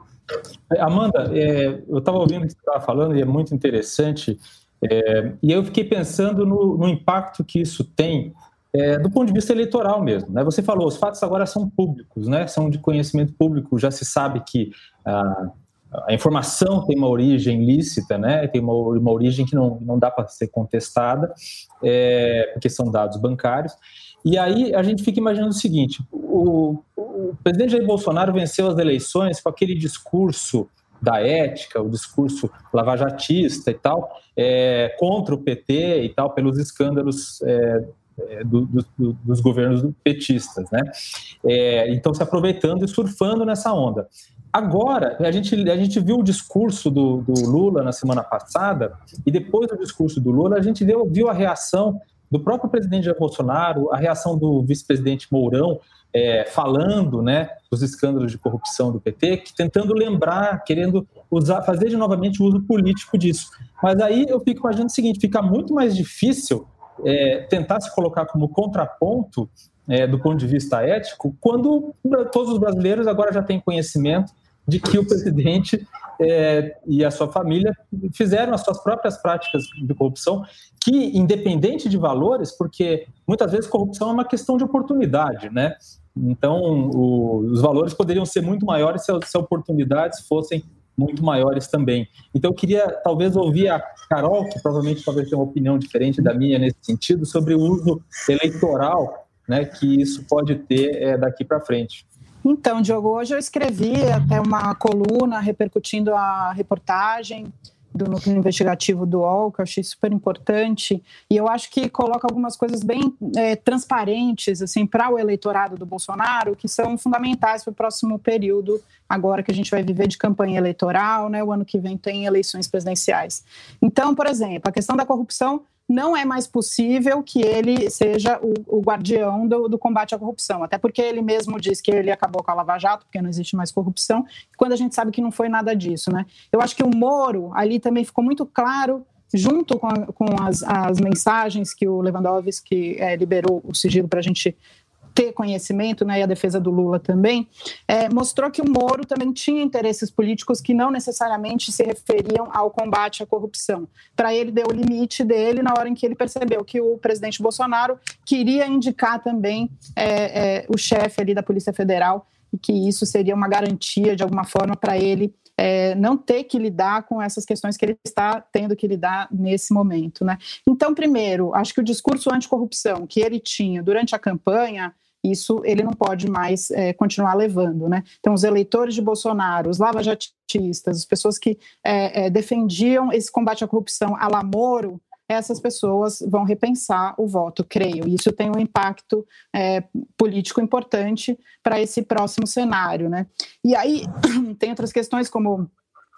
Amanda, é, eu estava ouvindo o que você estava falando e é muito interessante. É, e eu fiquei pensando no, no impacto que isso tem é, do ponto de vista eleitoral mesmo. Né? Você falou, os fatos agora são públicos, né? são de conhecimento público, já se sabe que a, a informação tem uma origem lícita, né? tem uma, uma origem que não, não dá para ser contestada, é, porque são dados bancários. E aí a gente fica imaginando o seguinte: o, o presidente Jair Bolsonaro venceu as eleições com aquele discurso da ética, o discurso lavajatista e tal, é, contra o PT e tal, pelos escândalos é, do, do, dos governos petistas, né? É, então, se aproveitando e surfando nessa onda. Agora, a gente, a gente viu o discurso do, do Lula na semana passada, e depois do discurso do Lula, a gente viu, viu a reação do próprio presidente Jair Bolsonaro, a reação do vice-presidente Mourão, é, falando né, dos escândalos de corrupção do PT, que, tentando lembrar, querendo usar, fazer de novamente o uso político disso. Mas aí eu fico imaginando o seguinte: fica muito mais difícil é, tentar se colocar como contraponto é, do ponto de vista ético, quando todos os brasileiros agora já têm conhecimento de que o presidente é, e a sua família fizeram as suas próprias práticas de corrupção, que independente de valores, porque muitas vezes corrupção é uma questão de oportunidade, né? Então, o, os valores poderiam ser muito maiores se, se oportunidades fossem muito maiores também. Então, eu queria talvez ouvir a Carol, que provavelmente talvez tenha uma opinião diferente da minha nesse sentido, sobre o uso eleitoral né, que isso pode ter é, daqui para frente. Então, Diogo, hoje eu escrevi até uma coluna repercutindo a reportagem do núcleo investigativo do UOL, que eu achei super importante, e eu acho que coloca algumas coisas bem é, transparentes assim para o eleitorado do Bolsonaro, que são fundamentais para o próximo período, agora que a gente vai viver de campanha eleitoral, né? O ano que vem tem eleições presidenciais. Então, por exemplo, a questão da corrupção não é mais possível que ele seja o, o guardião do, do, combate à corrupção, até porque ele mesmo diz que ele acabou com a Lava Jato, porque não existe mais corrupção, quando a gente sabe que não foi nada disso, né? Eu acho que o Moro ali também ficou muito claro junto com, a, com as, as, mensagens que o Lewandowski é, liberou o sigilo para a gente ter conhecimento, né, e a defesa do Lula também, é, mostrou que o Moro também tinha interesses políticos que não necessariamente se referiam ao combate à corrupção. Para ele, deu o limite dele na hora em que ele percebeu que o presidente Bolsonaro queria indicar também é, é, o chefe ali da Polícia Federal e que isso seria uma garantia, de alguma forma, para ele é, não ter que lidar com essas questões que ele está tendo que lidar nesse momento. Né? Então, primeiro, acho que o discurso anticorrupção que ele tinha durante a campanha isso ele não pode mais é, continuar levando. Né? Então, os eleitores de Bolsonaro, os lavajatistas, as pessoas que é, é, defendiam esse combate à corrupção a Lamoro, essas pessoas vão repensar o voto, creio. E isso tem um impacto é, político importante para esse próximo cenário. Né? E aí tem outras questões como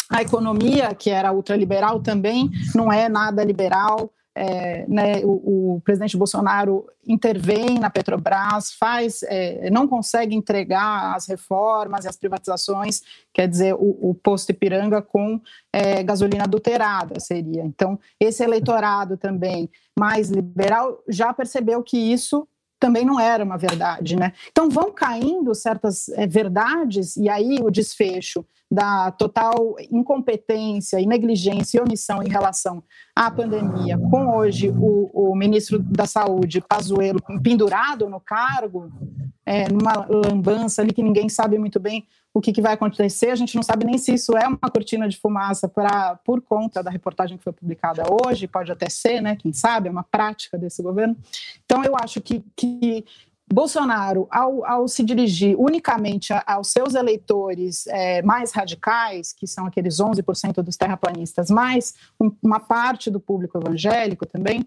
a economia, que era ultraliberal também, não é nada liberal é, né, o, o, presidente Bolsonaro intervém na Petrobras, faz, é, não consegue entregar as reformas e as privatizações, quer dizer, o, o posto Ipiranga com é, gasolina adulterada seria. Então, esse eleitorado também mais liberal já percebeu que isso também não era uma verdade, né? Então vão caindo certas é, verdades e aí o desfecho da total incompetência e negligência e omissão em relação à pandemia, com hoje o, o ministro da Saúde, Pazuello, pendurado no cargo, é, numa lambança ali que ninguém sabe muito bem o que, que, vai acontecer, a gente não sabe nem se isso é uma cortina de fumaça pra, por conta da reportagem que foi publicada hoje, pode até ser, né, quem sabe, é uma prática desse governo. Então, eu acho que, que Bolsonaro, ao, ao, se dirigir unicamente aos seus eleitores é, mais radicais, que são aqueles 11% dos terraplanistas, mais um, uma parte do público evangélico também,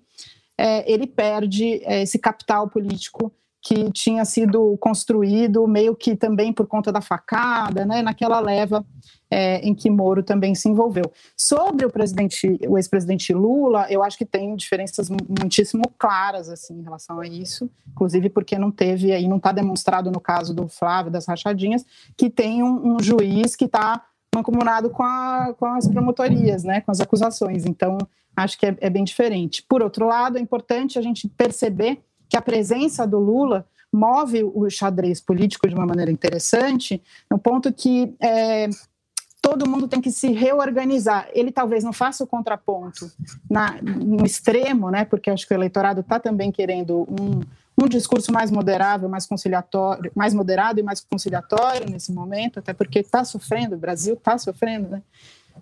é, ele perde é, esse capital político que tinha sido construído meio que também por conta da facada, né, naquela leva é, em que Moro também se envolveu. Sobre o presidente, o ex-presidente Lula, eu acho que tem diferenças muitíssimo claras assim em relação a isso, inclusive porque não teve aí não está demonstrado no caso do Flávio das rachadinhas que tem um, um juiz que está mancomunado com, a, com as promotorias, né, com as acusações. Então acho que é, é bem diferente. Por outro lado, é importante a gente perceber que a presença do Lula move o xadrez político de uma maneira interessante, no ponto que é, todo mundo tem que se reorganizar. Ele talvez não faça o contraponto na, no extremo, né, porque acho que o eleitorado está também querendo um, um discurso mais moderável, mais conciliatório, mais moderado e mais conciliatório nesse momento, até porque está sofrendo, o Brasil está sofrendo, né?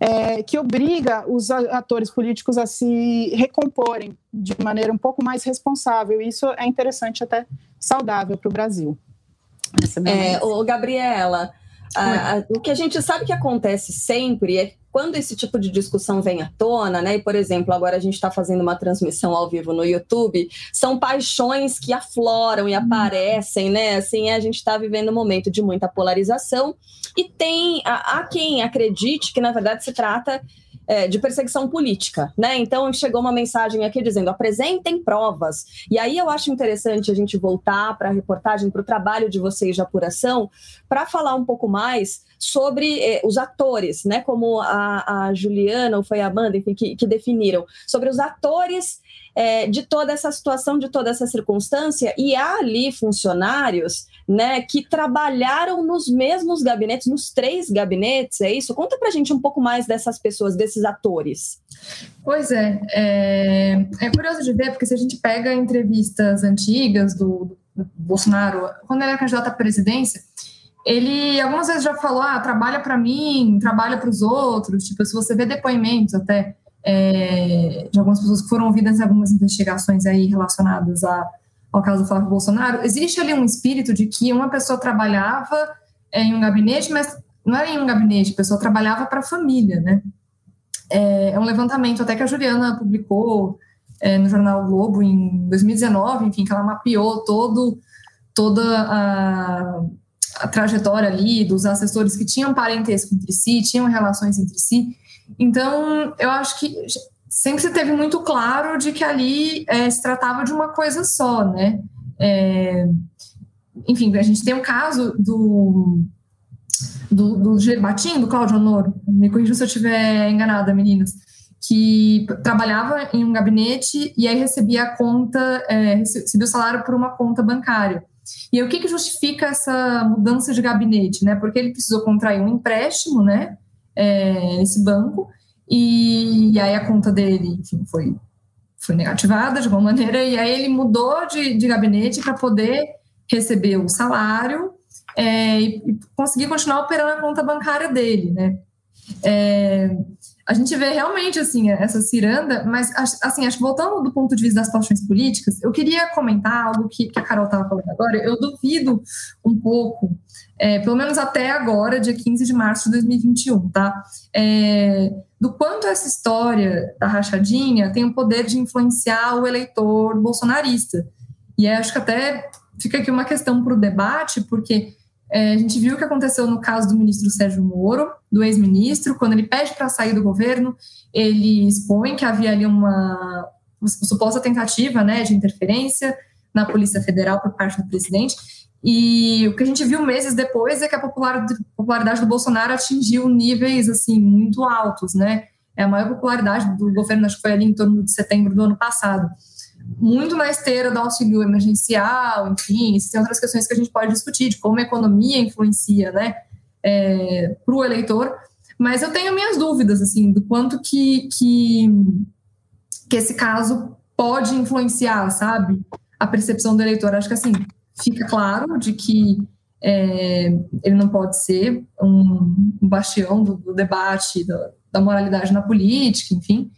É, que obriga os atores políticos a se recomporem de maneira um pouco mais responsável. Isso é interessante, até saudável para o Brasil. É, o Gabriela, a, a, o que a gente sabe que acontece sempre é quando esse tipo de discussão vem à tona, né? E, por exemplo, agora a gente está fazendo uma transmissão ao vivo no YouTube, são paixões que afloram e aparecem, né? Assim, a gente está vivendo um momento de muita polarização e tem há quem acredite que, na verdade, se trata é, de perseguição política, né? Então chegou uma mensagem aqui dizendo apresentem provas. E aí eu acho interessante a gente voltar para a reportagem, para o trabalho de vocês de apuração, para falar um pouco mais sobre eh, os atores, né? Como a, a, Juliana ou foi a Amanda, enfim, que, que definiram, sobre os atores é, de toda essa situação, de toda essa circunstância, e há ali funcionários né, que trabalharam nos mesmos gabinetes, nos três gabinetes, é isso? Conta pra gente um pouco mais dessas pessoas, desses atores. Pois é, é, é curioso de ver, porque se a gente pega entrevistas antigas do, do Bolsonaro, quando ele era candidato à presidência, ele algumas vezes já falou, ah, trabalha para mim, trabalha para os outros, tipo, se você vê depoimentos até é, de algumas pessoas que foram ouvidas em algumas investigações aí relacionadas a, ao caso do Flávio Bolsonaro, existe ali um espírito de que uma pessoa trabalhava é, em um gabinete, mas não era em um gabinete, a pessoa trabalhava para a família, né? É, é, um levantamento até que a Juliana publicou é, no jornal Globo em 2019, enfim, que ela mapeou todo, toda a, a trajetória ali dos assessores que tinham parentesco entre si, tinham relações entre si, então, eu acho que sempre se teve muito claro de que ali é, se tratava de uma coisa só, né? É, enfim, a gente tem o um caso do do, do Gerbatim, do Cláudio Honor, me corrija se eu estiver enganada, meninas, que trabalhava em um gabinete e aí recebia a conta, é, recebia o salário por uma conta bancária. E aí, o que, que justifica essa mudança de gabinete, né? Porque ele precisou contrair um empréstimo, né, é, nesse banco, e aí a conta dele, enfim, foi, foi negativada de alguma maneira, e aí ele mudou de, de gabinete para poder receber o salário é, e, e, conseguir continuar operando a conta bancária dele, né? É, a gente vê realmente assim essa ciranda, mas assim, acho voltando do ponto de vista das paixões políticas, eu queria comentar algo que, que a Carol estava falando agora. Eu duvido um pouco, é, pelo menos até agora, dia 15 de março de 2021, tá? É, do quanto essa história da rachadinha tem o poder de influenciar o eleitor bolsonarista. E acho que até fica aqui uma questão para o debate, porque é, a gente viu o que aconteceu no caso do ministro Sérgio Moro, do ex-ministro, quando ele pede para sair do governo, ele expõe que havia ali uma, uma suposta tentativa né, de interferência na Polícia Federal por parte do presidente. E o que a gente viu meses depois é que a popularidade do Bolsonaro atingiu níveis assim muito altos, né? É a maior popularidade do governo, acho que foi ali em torno de setembro do ano passado muito na esteira do auxílio emergencial, enfim, tem outras questões que a gente pode discutir, de como a economia influencia, né, é, para o eleitor, mas eu tenho minhas dúvidas, assim, do quanto que, que, que esse caso pode influenciar, sabe, a percepção do eleitor. Acho que, assim, fica claro de que é, ele não pode ser um, um bastião do, do debate, do, da moralidade na política, enfim.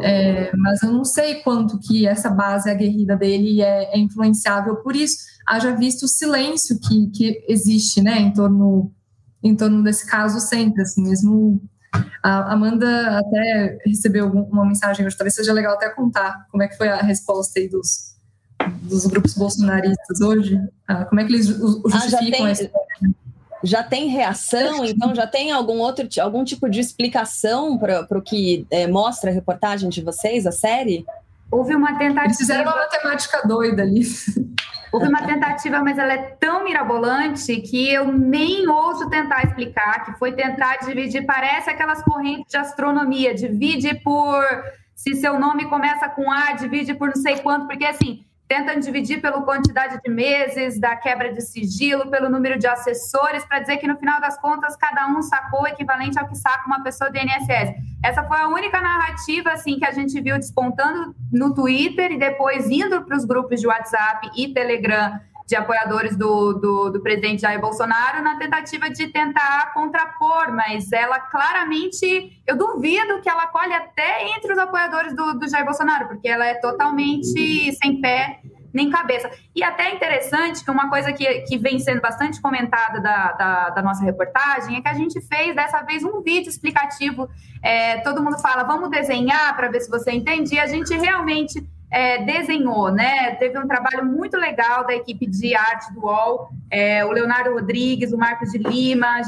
É, mas eu não sei quanto que essa base aguerrida dele é, é, influenciável por isso. Haja visto o silêncio que, que existe, né, em torno, em torno desse caso sempre, assim, mesmo... A Amanda até recebeu uma mensagem hoje, talvez seja legal até contar como é que foi a resposta aí dos, dos grupos bolsonaristas hoje, ah, como é que eles justificam ah, tem, já tem reação, então já tem algum outro algum tipo de explicação para o que é, mostra a reportagem de vocês, a série? Houve uma tentativa. Eles fizeram uma matemática doida ali. Houve uma tentativa, mas ela é tão mirabolante que eu nem ouso tentar explicar, que foi tentar dividir, parece aquelas correntes de astronomia, divide por se seu nome começa com A, divide por não sei quanto, porque assim, tentam dividir pela quantidade de meses da quebra de sigilo, pelo número de assessores, para dizer que no final das contas cada um sacou o equivalente ao que saca uma pessoa do INSS. Essa foi a única narrativa assim que a gente viu despontando no Twitter e depois indo para os grupos de WhatsApp e Telegram de apoiadores do, do, do, presidente Jair Bolsonaro na tentativa de tentar contrapor, mas ela claramente, eu duvido que ela colhe até entre os apoiadores do, do Jair Bolsonaro, porque ela é totalmente sem pé nem cabeça. E até interessante que uma coisa que, que vem sendo bastante comentada da, da, da nossa reportagem é que a gente fez dessa vez um vídeo explicativo. É, todo mundo fala, vamos desenhar para ver se você entende, e a gente realmente é, desenhou, né? Teve um trabalho muito legal da equipe de arte do UOL, é, o Leonardo Rodrigues, o Marcos de Lima,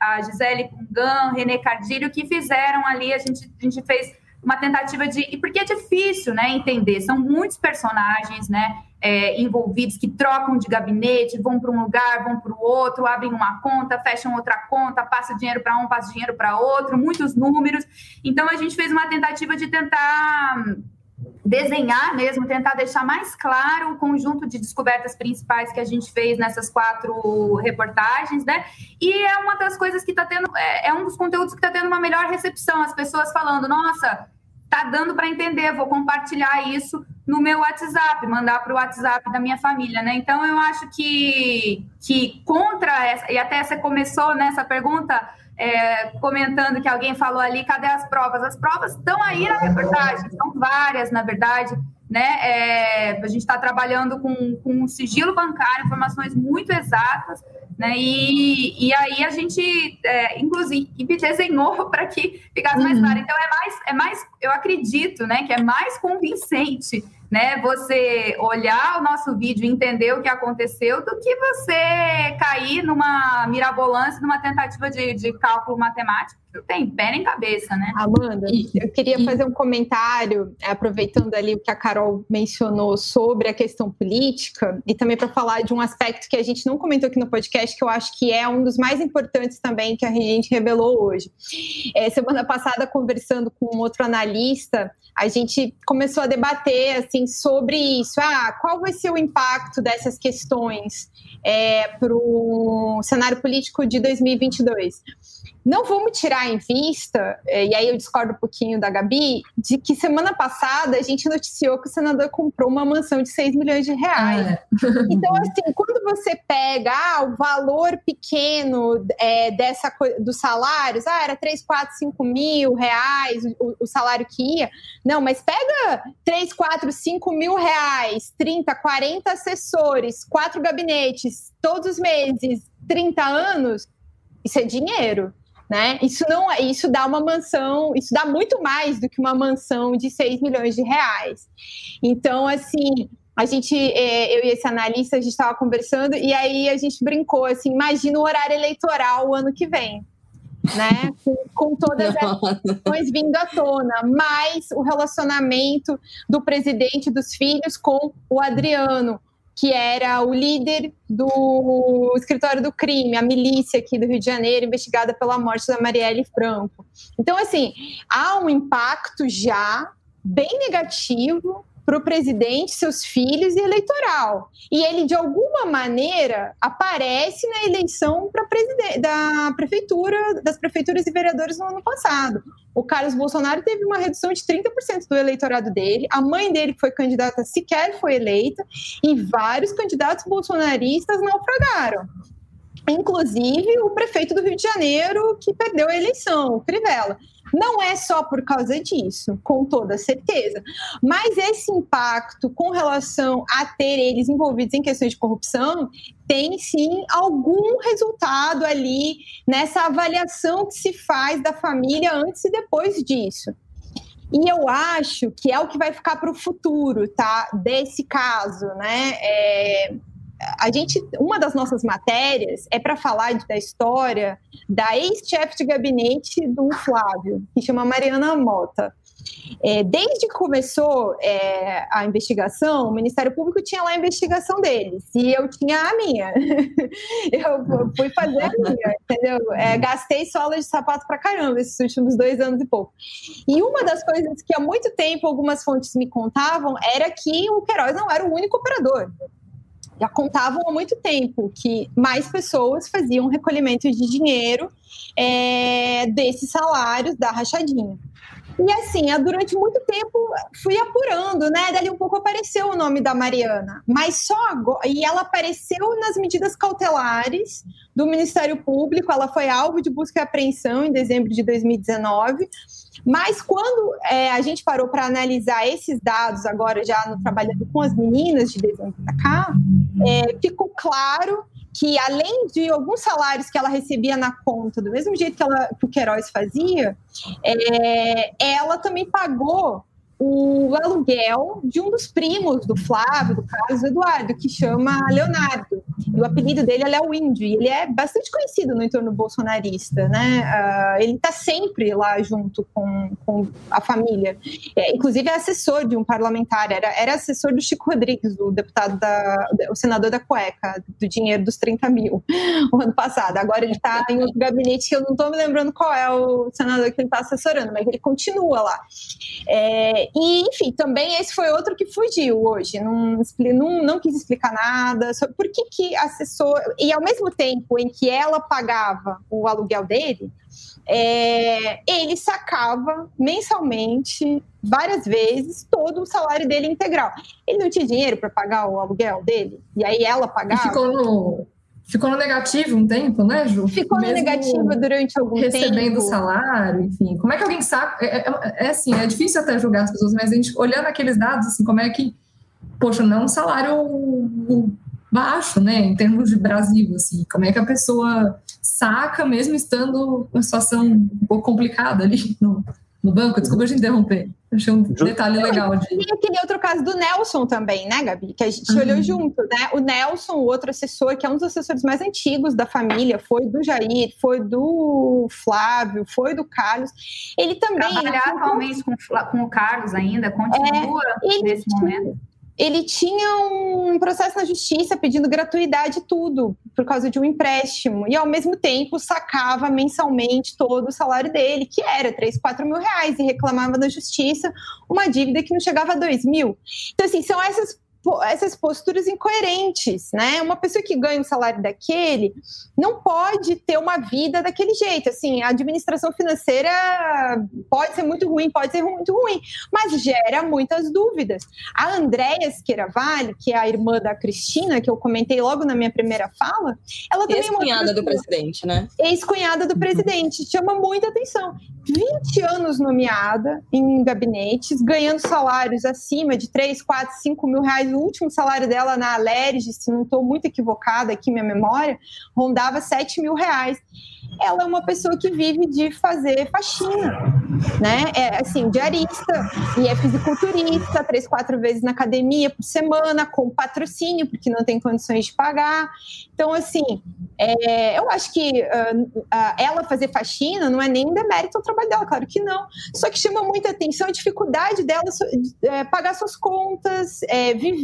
a Gisele Pungan, René Cardilho, que fizeram ali, a gente, a gente fez uma tentativa de. E porque é difícil né, entender, são muitos personagens né, é, envolvidos que trocam de gabinete, vão para um lugar, vão para o outro, abrem uma conta, fecham outra conta, passa dinheiro para um, passa dinheiro para outro, muitos números. Então a gente fez uma tentativa de tentar desenhar mesmo, tentar deixar mais claro o conjunto de descobertas principais que a gente fez nessas quatro reportagens, né? E é uma das coisas que está tendo, é, é, um dos conteúdos que está tendo uma melhor recepção, as pessoas falando, nossa, tá dando para entender, vou compartilhar isso no meu WhatsApp, mandar para o WhatsApp da minha família, né? Então eu acho que que contra essa, e até você começou nessa pergunta é, comentando que alguém falou ali, cadê as provas? As provas estão aí na reportagem, são várias, na verdade. Né? É, a gente está trabalhando com, com sigilo bancário, informações muito exatas, né? E, e aí a gente, é, inclusive, desenhou para que ficasse mais uhum. claro. Então é mais, é mais, eu acredito, né, que é mais convincente né, você olhar o nosso vídeo e entender o que aconteceu do que você cair numa mirabolância, numa tentativa de, de cálculo matemático não tem pé nem cabeça, né? Amanda, eu queria fazer um comentário, aproveitando ali o que a Carol mencionou sobre a questão política, e também para falar de um aspecto que a gente não comentou aqui no podcast, que eu acho que é um dos mais importantes também que a gente revelou hoje. É, semana passada, conversando com um outro analista, a gente começou a debater assim assim, sobre isso. Ah, qual vai ser o impacto dessas questões é, para o cenário político de 2022? Não vamos tirar em vista, é, e aí eu discordo um pouquinho da Gabi, de que semana passada a gente noticiou que o senador comprou uma mansão de 6 milhões de reais. É. Então, assim, quando você pega ah, o valor pequeno é, dessa dos salários, ah, era 3, 4, 5 mil reais o, o salário que ia. Não, mas pega 3, 4, 5 mil reais, 30, 40 assessores, quatro gabinetes, todos os meses, 30 anos, isso é dinheiro né? Isso não, é, isso dá uma mansão, isso dá muito mais do que uma mansão de 6 milhões de reais. Então, assim, a gente, é, eu e esse analista, a gente estava conversando e aí a gente brincou assim, imagina o horário eleitoral o ano que vem. Né? Com, com todas as questões vindo à tona, mais o relacionamento do presidente dos filhos com o Adriano, que era o líder do escritório do crime, a milícia aqui do Rio de Janeiro, investigada pela morte da Marielle Franco. Então, assim, há um impacto já bem negativo para o presidente, seus filhos e eleitoral. E ele, de alguma maneira, aparece na eleição da prefeitura, das prefeituras e vereadores no ano passado. O Carlos Bolsonaro teve uma redução de 30% do eleitorado dele, a mãe dele, que foi candidata, sequer foi eleita, e vários candidatos bolsonaristas naufragaram. Inclusive o prefeito do Rio de Janeiro, que perdeu a eleição, o Crivella. Não é só por causa disso, com toda certeza. Mas esse impacto com relação a ter eles envolvidos em questões de corrupção tem sim algum resultado ali nessa avaliação que se faz da família antes e depois disso. E eu acho que é o que vai ficar para o futuro, tá? Desse caso, né? É, a gente, uma das nossas matérias é para falar da história da ex-chefe de gabinete do Flávio, que chama Mariana Mota. É, desde que começou é, a investigação, o Ministério Público tinha lá a investigação deles e eu tinha a minha. eu fui fazer a minha, entendeu? É, gastei sola de sapato para caramba esses últimos dois anos e pouco. E uma das coisas que há muito tempo algumas fontes me contavam era que o Queiroz não era o único operador já contavam há muito tempo que mais pessoas faziam recolhimento de dinheiro é, desses salários da rachadinha. E assim, durante muito tempo fui apurando, né? Dali um pouco apareceu o nome da Mariana, mas só agora. E ela apareceu nas medidas cautelares do Ministério Público, ela foi alvo de busca e apreensão em dezembro de 2019. Mas quando é, a gente parou para analisar esses dados agora já no trabalhando com as meninas de dezembro para cá, é, ficou claro que além de alguns salários que ela recebia na conta, do mesmo jeito que, ela, que o Queiroz fazia, é, ela também pagou o aluguel de um dos primos do Flávio, do Carlos Eduardo, que chama Leonardo. E o apelido dele é Léo Índio, e ele é bastante conhecido no entorno bolsonarista, né? Uh, ele está sempre lá junto com, com a família. É, inclusive é assessor de um parlamentar, era, era assessor do Chico Rodrigues, o deputado da, o senador da cueca, do dinheiro dos 30 mil, o ano passado. Agora ele está em outro gabinete que eu não estou me lembrando qual é o senador que ele está assessorando, mas ele continua lá. É, e, enfim, também esse foi outro que fugiu hoje, não, não, não quis explicar nada sobre por que, que assessor. E ao mesmo tempo em que ela pagava o aluguel dele, é, ele sacava mensalmente, várias vezes, todo o salário dele integral. Ele não tinha dinheiro para pagar o aluguel dele, e aí ela pagava. E ficou Ficou no negativo um tempo, né, Ju? Ficou Mesmo no negativo durante algum recebendo tempo. Recebendo salário, enfim. Como é que alguém sabe? É, é, é, assim, é difícil até julgar as pessoas, mas a gente, olhando aqueles dados, assim, como é que, poxa, não é um salário baixo, né, em termos de Brasil, assim, como é que a pessoa saca, mesmo estando uma situação um pouco complicada ali no, no banco? Desculpa te interromper. Achei um detalhe legal de. E aquele outro caso do Nelson também, né, Gabi? Que a gente uhum. olhou junto, né? O Nelson, o outro assessor, que é um dos assessores mais antigos da família, foi do Jair, foi do Flávio, foi do Carlos. Ele também. Trabalhar atualmente com, com o Carlos ainda, continua é, nesse momento. Ele tinha um processo na justiça pedindo gratuidade tudo por causa de um empréstimo. E ao mesmo tempo sacava mensalmente todo o salário dele que era 3, 4 mil reais e reclamava na justiça uma dívida que não chegava a 2 mil. Então assim são essas essas posturas incoerentes, né? Uma pessoa que ganha um salário daquele não pode ter uma vida daquele jeito. Assim, a administração financeira pode ser muito ruim, pode ser muito ruim, mas gera muitas dúvidas. A Andréia Esqueira Vale, que é a irmã da Cristina, que eu comentei logo na minha primeira fala, ela também é ex-cunhada do presidente, né? Ex-cunhada do presidente, chama muita atenção. 20 anos nomeada em gabinetes, ganhando salários acima de 3, 4, 5 mil reais o último salário dela na Alerj, se não estou muito equivocada aqui, minha memória, rondava 7 mil reais ela é uma pessoa que vive de fazer faxina, né? É assim, diarista e é fisiculturista, três, quatro vezes na academia por semana, com patrocínio, porque não tem condições de pagar. Então, assim, é, eu acho que uh, uh, ela fazer faxina não é nem demérito ao trabalho dela, claro que não. Só que chama muita atenção a dificuldade dela é, pagar suas contas, é, viver.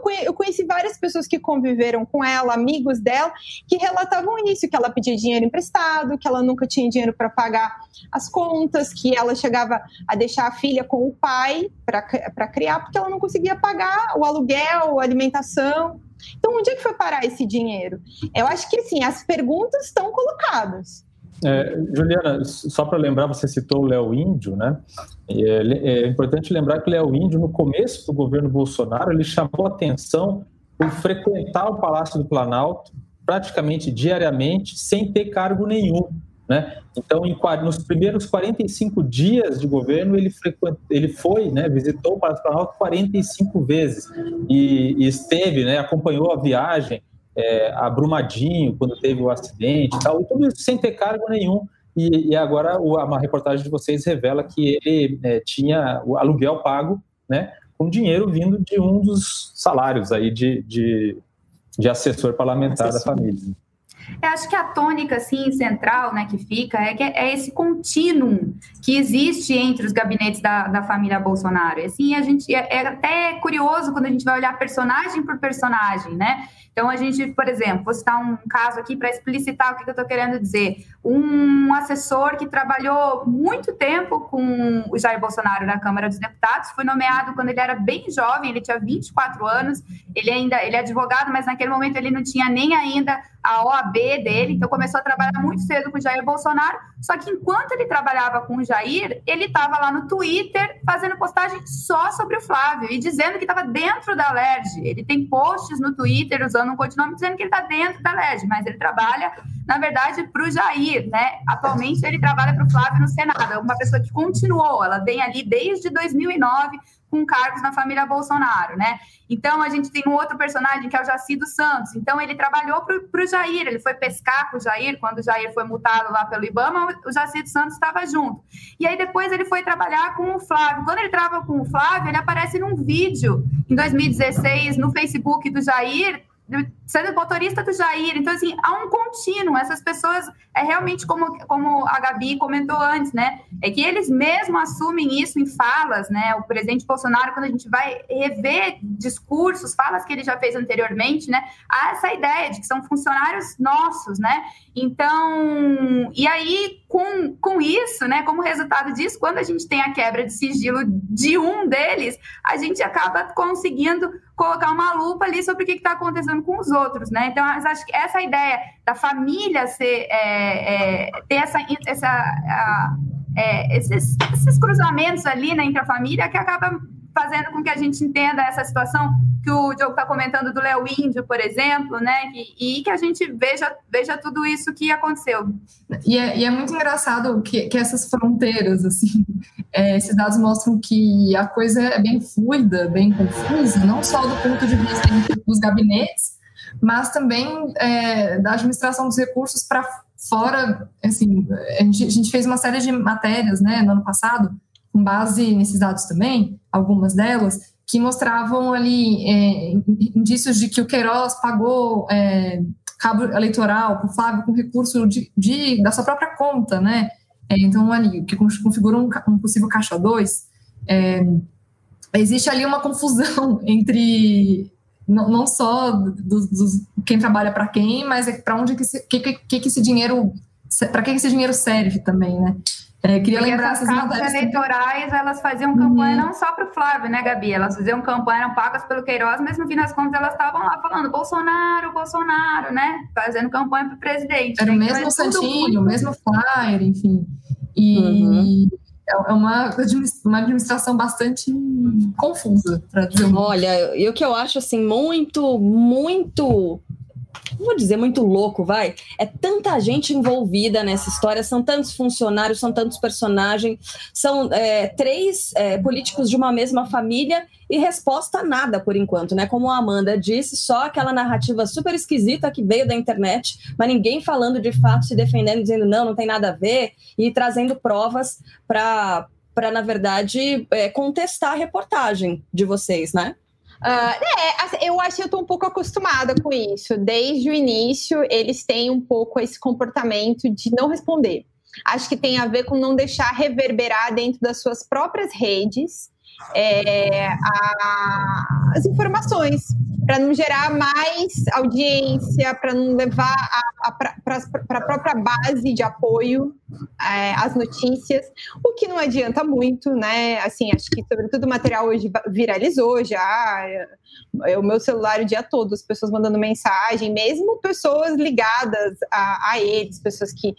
Conhe, eu conheci várias pessoas que conviveram com ela, amigos dela, que relatavam isso, que ela pedia dinheiro emprestado que ela nunca tinha dinheiro para pagar as contas, que ela chegava a deixar a filha com o pai para criar, porque ela não conseguia pagar o aluguel, a alimentação. Então, onde é que foi parar esse dinheiro? Eu acho que, assim, as perguntas estão colocadas. É, Juliana, só para lembrar, você citou o Léo Índio, né? É, é, importante lembrar que o Léo Índio, no começo do governo Bolsonaro, ele chamou atenção por frequentar o Palácio do Planalto praticamente diariamente, sem ter cargo nenhum. Né? Então, em, nos primeiros 45 dias de governo, ele, ele foi, né, visitou o Palácio Planalto 45 vezes e, e esteve, né, acompanhou a viagem é, a Brumadinho, quando teve o acidente e tal, e tudo isso sem ter cargo nenhum. E, e agora uma reportagem de vocês revela que ele é, tinha o aluguel pago, né, com dinheiro vindo de um dos salários aí de, de de assessor parlamentar assessor. da família. Eu acho que a tônica assim central, né, que fica é que é esse contínuo que existe entre os gabinetes da, da família Bolsonaro. Assim, a gente é, é até curioso quando a gente vai olhar personagem por personagem, né? Então, a gente, por exemplo, vou citar um caso aqui para explicitar o que, eu estou querendo dizer. Um assessor que trabalhou muito tempo com o Jair Bolsonaro na Câmara dos Deputados, foi nomeado quando ele era bem jovem, ele tinha 24 anos, ele ainda ele é advogado, mas naquele momento ele não tinha nem ainda a OAB dele, então começou a trabalhar muito cedo com o Jair Bolsonaro. Só que enquanto ele trabalhava com o Jair, ele estava lá no Twitter fazendo postagem só sobre o Flávio e dizendo que estava dentro da LERJ. Ele tem posts no Twitter usando um codinome dizendo que ele está dentro da LERJ, mas ele trabalha, na verdade, para o Jair, né? Atualmente ele trabalha para o Flávio no Senado. É uma pessoa que continuou, ela vem ali desde 2009 com cargos na família Bolsonaro, né? Então a gente tem um outro personagem que é o Jacido Santos. Então ele trabalhou para o Jair, ele foi pescar com o Jair quando o Jair foi multado lá pelo IBAMA, o Jacido Santos estava junto. E aí depois ele foi trabalhar com o Flávio. Quando ele trabalha com o Flávio, ele aparece num vídeo em 2016 no Facebook do Jair sendo motorista do Jair. Então, assim, há um contínuo. Essas pessoas, é realmente como, como a Gabi comentou antes, né? É que eles mesmo assumem isso em falas, né? O presidente Bolsonaro, quando a gente vai rever discursos, falas que ele já fez anteriormente, né? Há essa ideia de que são funcionários nossos, né? Então, e aí, com, com isso, né? Como resultado disso, quando a gente tem a quebra de sigilo de um deles, a gente acaba conseguindo colocar uma lupa ali sobre o que está acontecendo com os outros, né? Então, acho que essa ideia da família ser, é, é, ter essa, essa a, é, esses, esses, cruzamentos ali né, entre a família que acaba fazendo com que a gente entenda essa situação que o Diogo está comentando do Léo Índio, por exemplo, né? E, e, que a gente veja, veja tudo isso que aconteceu. E é, e é muito engraçado que, que essas fronteiras, assim, é, esses dados mostram que a coisa é bem fluida, bem confusa, não só do ponto de vista dos gabinetes, mas também é, da administração dos recursos para fora. Assim, a gente, a gente fez uma série de matérias, né, no ano passado, com base nesses dados também, algumas delas, que mostravam ali é, indícios de que o Queiroz pagou é, cabo eleitoral para o Flávio com recurso de, de, da sua própria conta, né? É, então, ali, que configura um, um possível caixa 2. É, existe ali uma confusão entre não, não só dos, dos quem trabalha para quem, mas é para onde que, esse, que, que, que esse dinheiro para que esse dinheiro serve também, né? É, queria Porque lembrar essas casas eleitorais, elas faziam campanha uhum. não só para o Flávio, né, Gabi? Elas faziam campanha, eram pagas pelo Queiroz, mas no fim das contas elas estavam lá falando Bolsonaro, Bolsonaro, né? Fazendo campanha para o presidente. Era né? o mesmo então, Santinho, o mesmo flyer, enfim. E uhum. É, uma, uma administração bastante confusa, para dizer. Olha, e o que eu acho assim muito, muito não vou dizer muito louco, vai. É tanta gente envolvida nessa história, são tantos funcionários, são tantos personagens, são é, três é, políticos de uma mesma família e resposta nada por enquanto, né? Como a Amanda disse, só aquela narrativa super esquisita que veio da internet, mas ninguém falando de fato, se defendendo, dizendo não, não tem nada a ver e trazendo provas para para na verdade é, contestar a reportagem de vocês, né? Uh, é, assim, eu acho que eu estou um pouco acostumada com isso. Desde o início, eles têm um pouco esse comportamento de não responder. Acho que tem a ver com não deixar reverberar dentro das suas próprias redes é, a, as informações, para não gerar mais audiência, para não levar para a própria base de apoio é, às notícias, o que não adianta muito, né? Assim, acho que sobretudo o material hoje viralizou já, é, o meu celular o dia todo, as pessoas mandando mensagem, mesmo pessoas ligadas a, a eles, pessoas que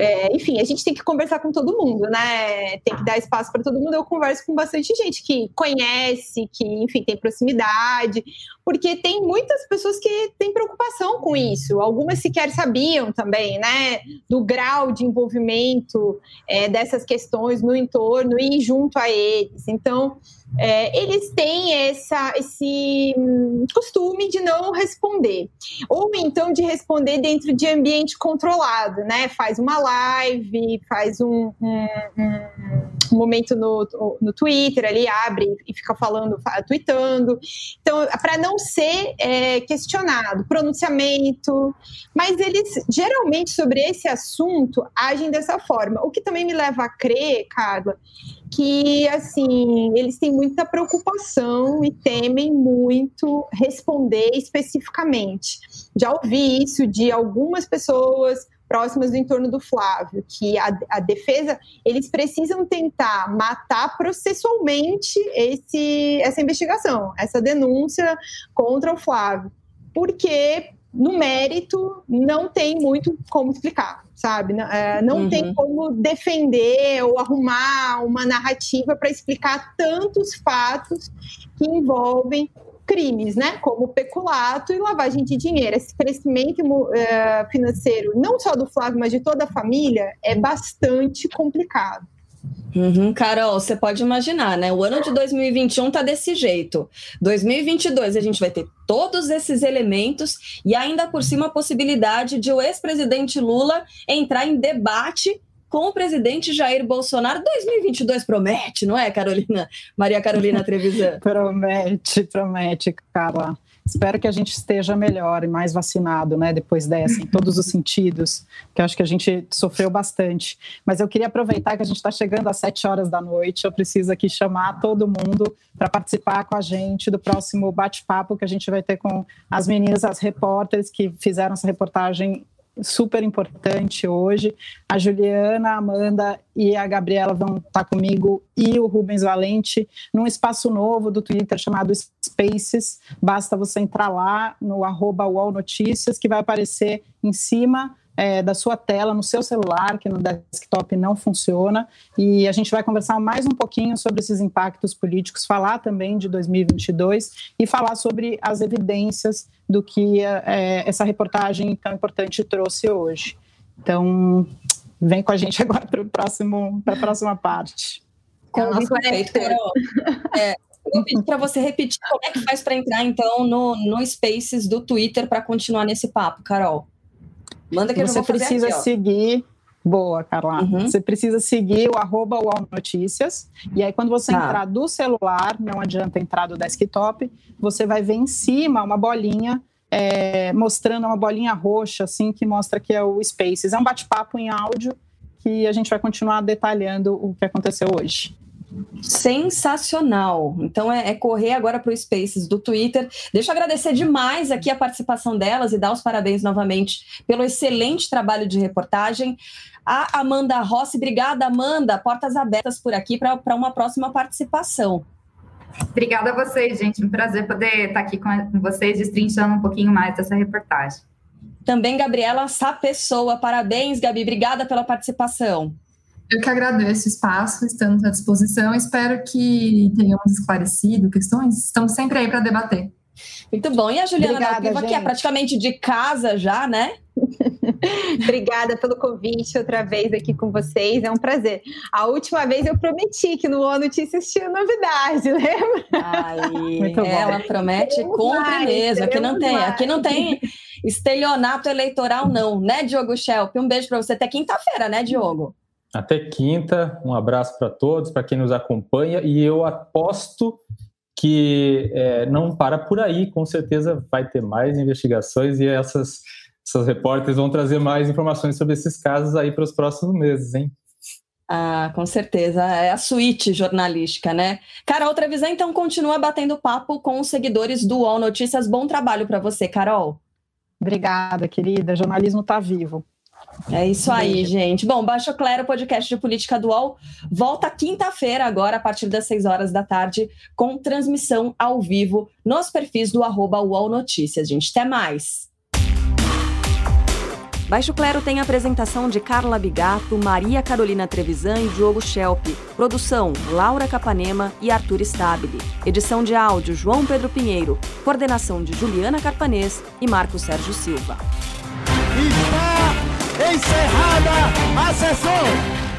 é, enfim, a gente tem que conversar com todo mundo, né? Tem que dar espaço para todo mundo. Eu converso com bastante gente que conhece, que, enfim, tem proximidade, porque tem muitas pessoas que têm preocupação com isso. Algumas sequer sabiam também, né? Do grau de envolvimento é, dessas questões no entorno e junto a eles. Então, é, eles têm essa, esse costume de não responder. Ou então de responder dentro de ambiente controlado, né? Faz uma live, faz um, um, um momento no, no Twitter, ali abre e fica falando, tweetando. Então, para não ser é, questionado, pronunciamento. Mas eles, geralmente, sobre esse assunto, agem dessa forma. O que também me leva a crer, Carla, que assim eles têm muita preocupação e temem muito responder especificamente. Já ouvi isso de algumas pessoas próximas do entorno do Flávio, que a, a defesa eles precisam tentar matar processualmente esse, essa investigação, essa denúncia contra o Flávio, porque no mérito não tem muito como explicar sabe? Não, é, uhum. tem como defender ou arrumar uma narrativa para explicar tantos fatos que envolvem crimes, né? Como peculato e lavagem de dinheiro. Esse crescimento uh, financeiro, não só do Flávio, mas de toda a família, é bastante complicado. Uhum, Carol, você pode imaginar, né? O ano de 2021 tá desse jeito. 2022 a gente vai ter todos esses elementos e ainda por cima a possibilidade de o ex-presidente Lula entrar em debate com o presidente Jair Bolsonaro. 2022 promete, não é, Carolina? Maria Carolina Trevisan? promete, promete, Carla. Espero que a gente esteja melhor e mais vacinado, né, depois dessa, em todos os sentidos, que acho que a gente sofreu bastante. Mas eu queria aproveitar que a gente está chegando às sete horas da noite, eu preciso aqui chamar todo mundo para participar com a gente do próximo bate-papo que a gente vai ter com as meninas, as repórteres que fizeram essa reportagem super importante hoje. A Juliana, a Amanda e a Gabriela vão estar comigo e o Rubens Valente num espaço novo do Twitter chamado Spaces. Basta você entrar lá no arroba Notícias, que vai aparecer em cima é, da sua tela, no seu celular, que no desktop não funciona. E a gente vai conversar mais um pouquinho sobre esses impactos políticos, falar também de 2022 e falar sobre as evidências do que é, essa reportagem tão importante trouxe hoje. Então, vem com a gente agora para a próxima parte. Com o nosso é, eu pedi para você repetir como é que faz para entrar, então, no, no Spaces do Twitter para continuar nesse papo, Carol. Manda que você precisa aqui, seguir. Boa, Carla. Uhum. Você precisa seguir o arroba UOL Notícias. E aí, quando você tá. entrar do celular, não adianta entrar do desktop, você vai ver em cima uma bolinha é, mostrando uma bolinha roxa, assim, que mostra que é o Spaces. É um bate-papo em áudio que a gente vai continuar detalhando o que aconteceu hoje. Sensacional. Então é, é correr agora para o Spaces do Twitter. Deixa eu agradecer demais aqui a participação delas e dar os parabéns novamente pelo excelente trabalho de reportagem. A Amanda Rossi, obrigada, Amanda. Portas abertas por aqui para uma próxima participação. Obrigada a vocês, gente. Um prazer poder estar aqui com vocês, destrinchando um pouquinho mais dessa reportagem. Também Gabriela Sapessoa. Parabéns, Gabi. Obrigada pela participação. Eu que agradeço o espaço, estamos à disposição. Espero que tenhamos esclarecido questões. Estamos sempre aí para debater. Muito bom. E a Juliana Obrigada, Dalpiva, que é praticamente de casa já, né? Obrigada pelo convite outra vez aqui com vocês. É um prazer. A última vez eu prometi que no ano Notícias tinha novidade, lembra? Aí, ela promete, temos cumpre mais, mesmo. Aqui não tem, mais. aqui não tem estelionato eleitoral, não, né, Diogo Schelp? Um beijo para você até quinta-feira, né, Diogo? Até quinta, um abraço para todos, para quem nos acompanha, e eu aposto que é, não para por aí, com certeza vai ter mais investigações e essas, essas repórteres vão trazer mais informações sobre esses casos aí para os próximos meses, hein? Ah, com certeza. É a suíte jornalística, né? Carol Trevisan, então, continua batendo papo com os seguidores do UOL Notícias. Bom trabalho para você, Carol. Obrigada, querida. O jornalismo está vivo. É isso aí, gente. Bom, Baixo Clero, podcast de política dual, volta quinta-feira, agora, a partir das 6 horas da tarde, com transmissão ao vivo nos perfis do arroba UOL Notícias, gente. Até mais! Baixo Clero tem a apresentação de Carla Bigato, Maria Carolina Trevisan e Diogo Schelp. Produção: Laura Capanema e Arthur Stabile. Edição de áudio: João Pedro Pinheiro. Coordenação de Juliana Carpanês e Marco Sérgio Silva. Encerrada a sessão.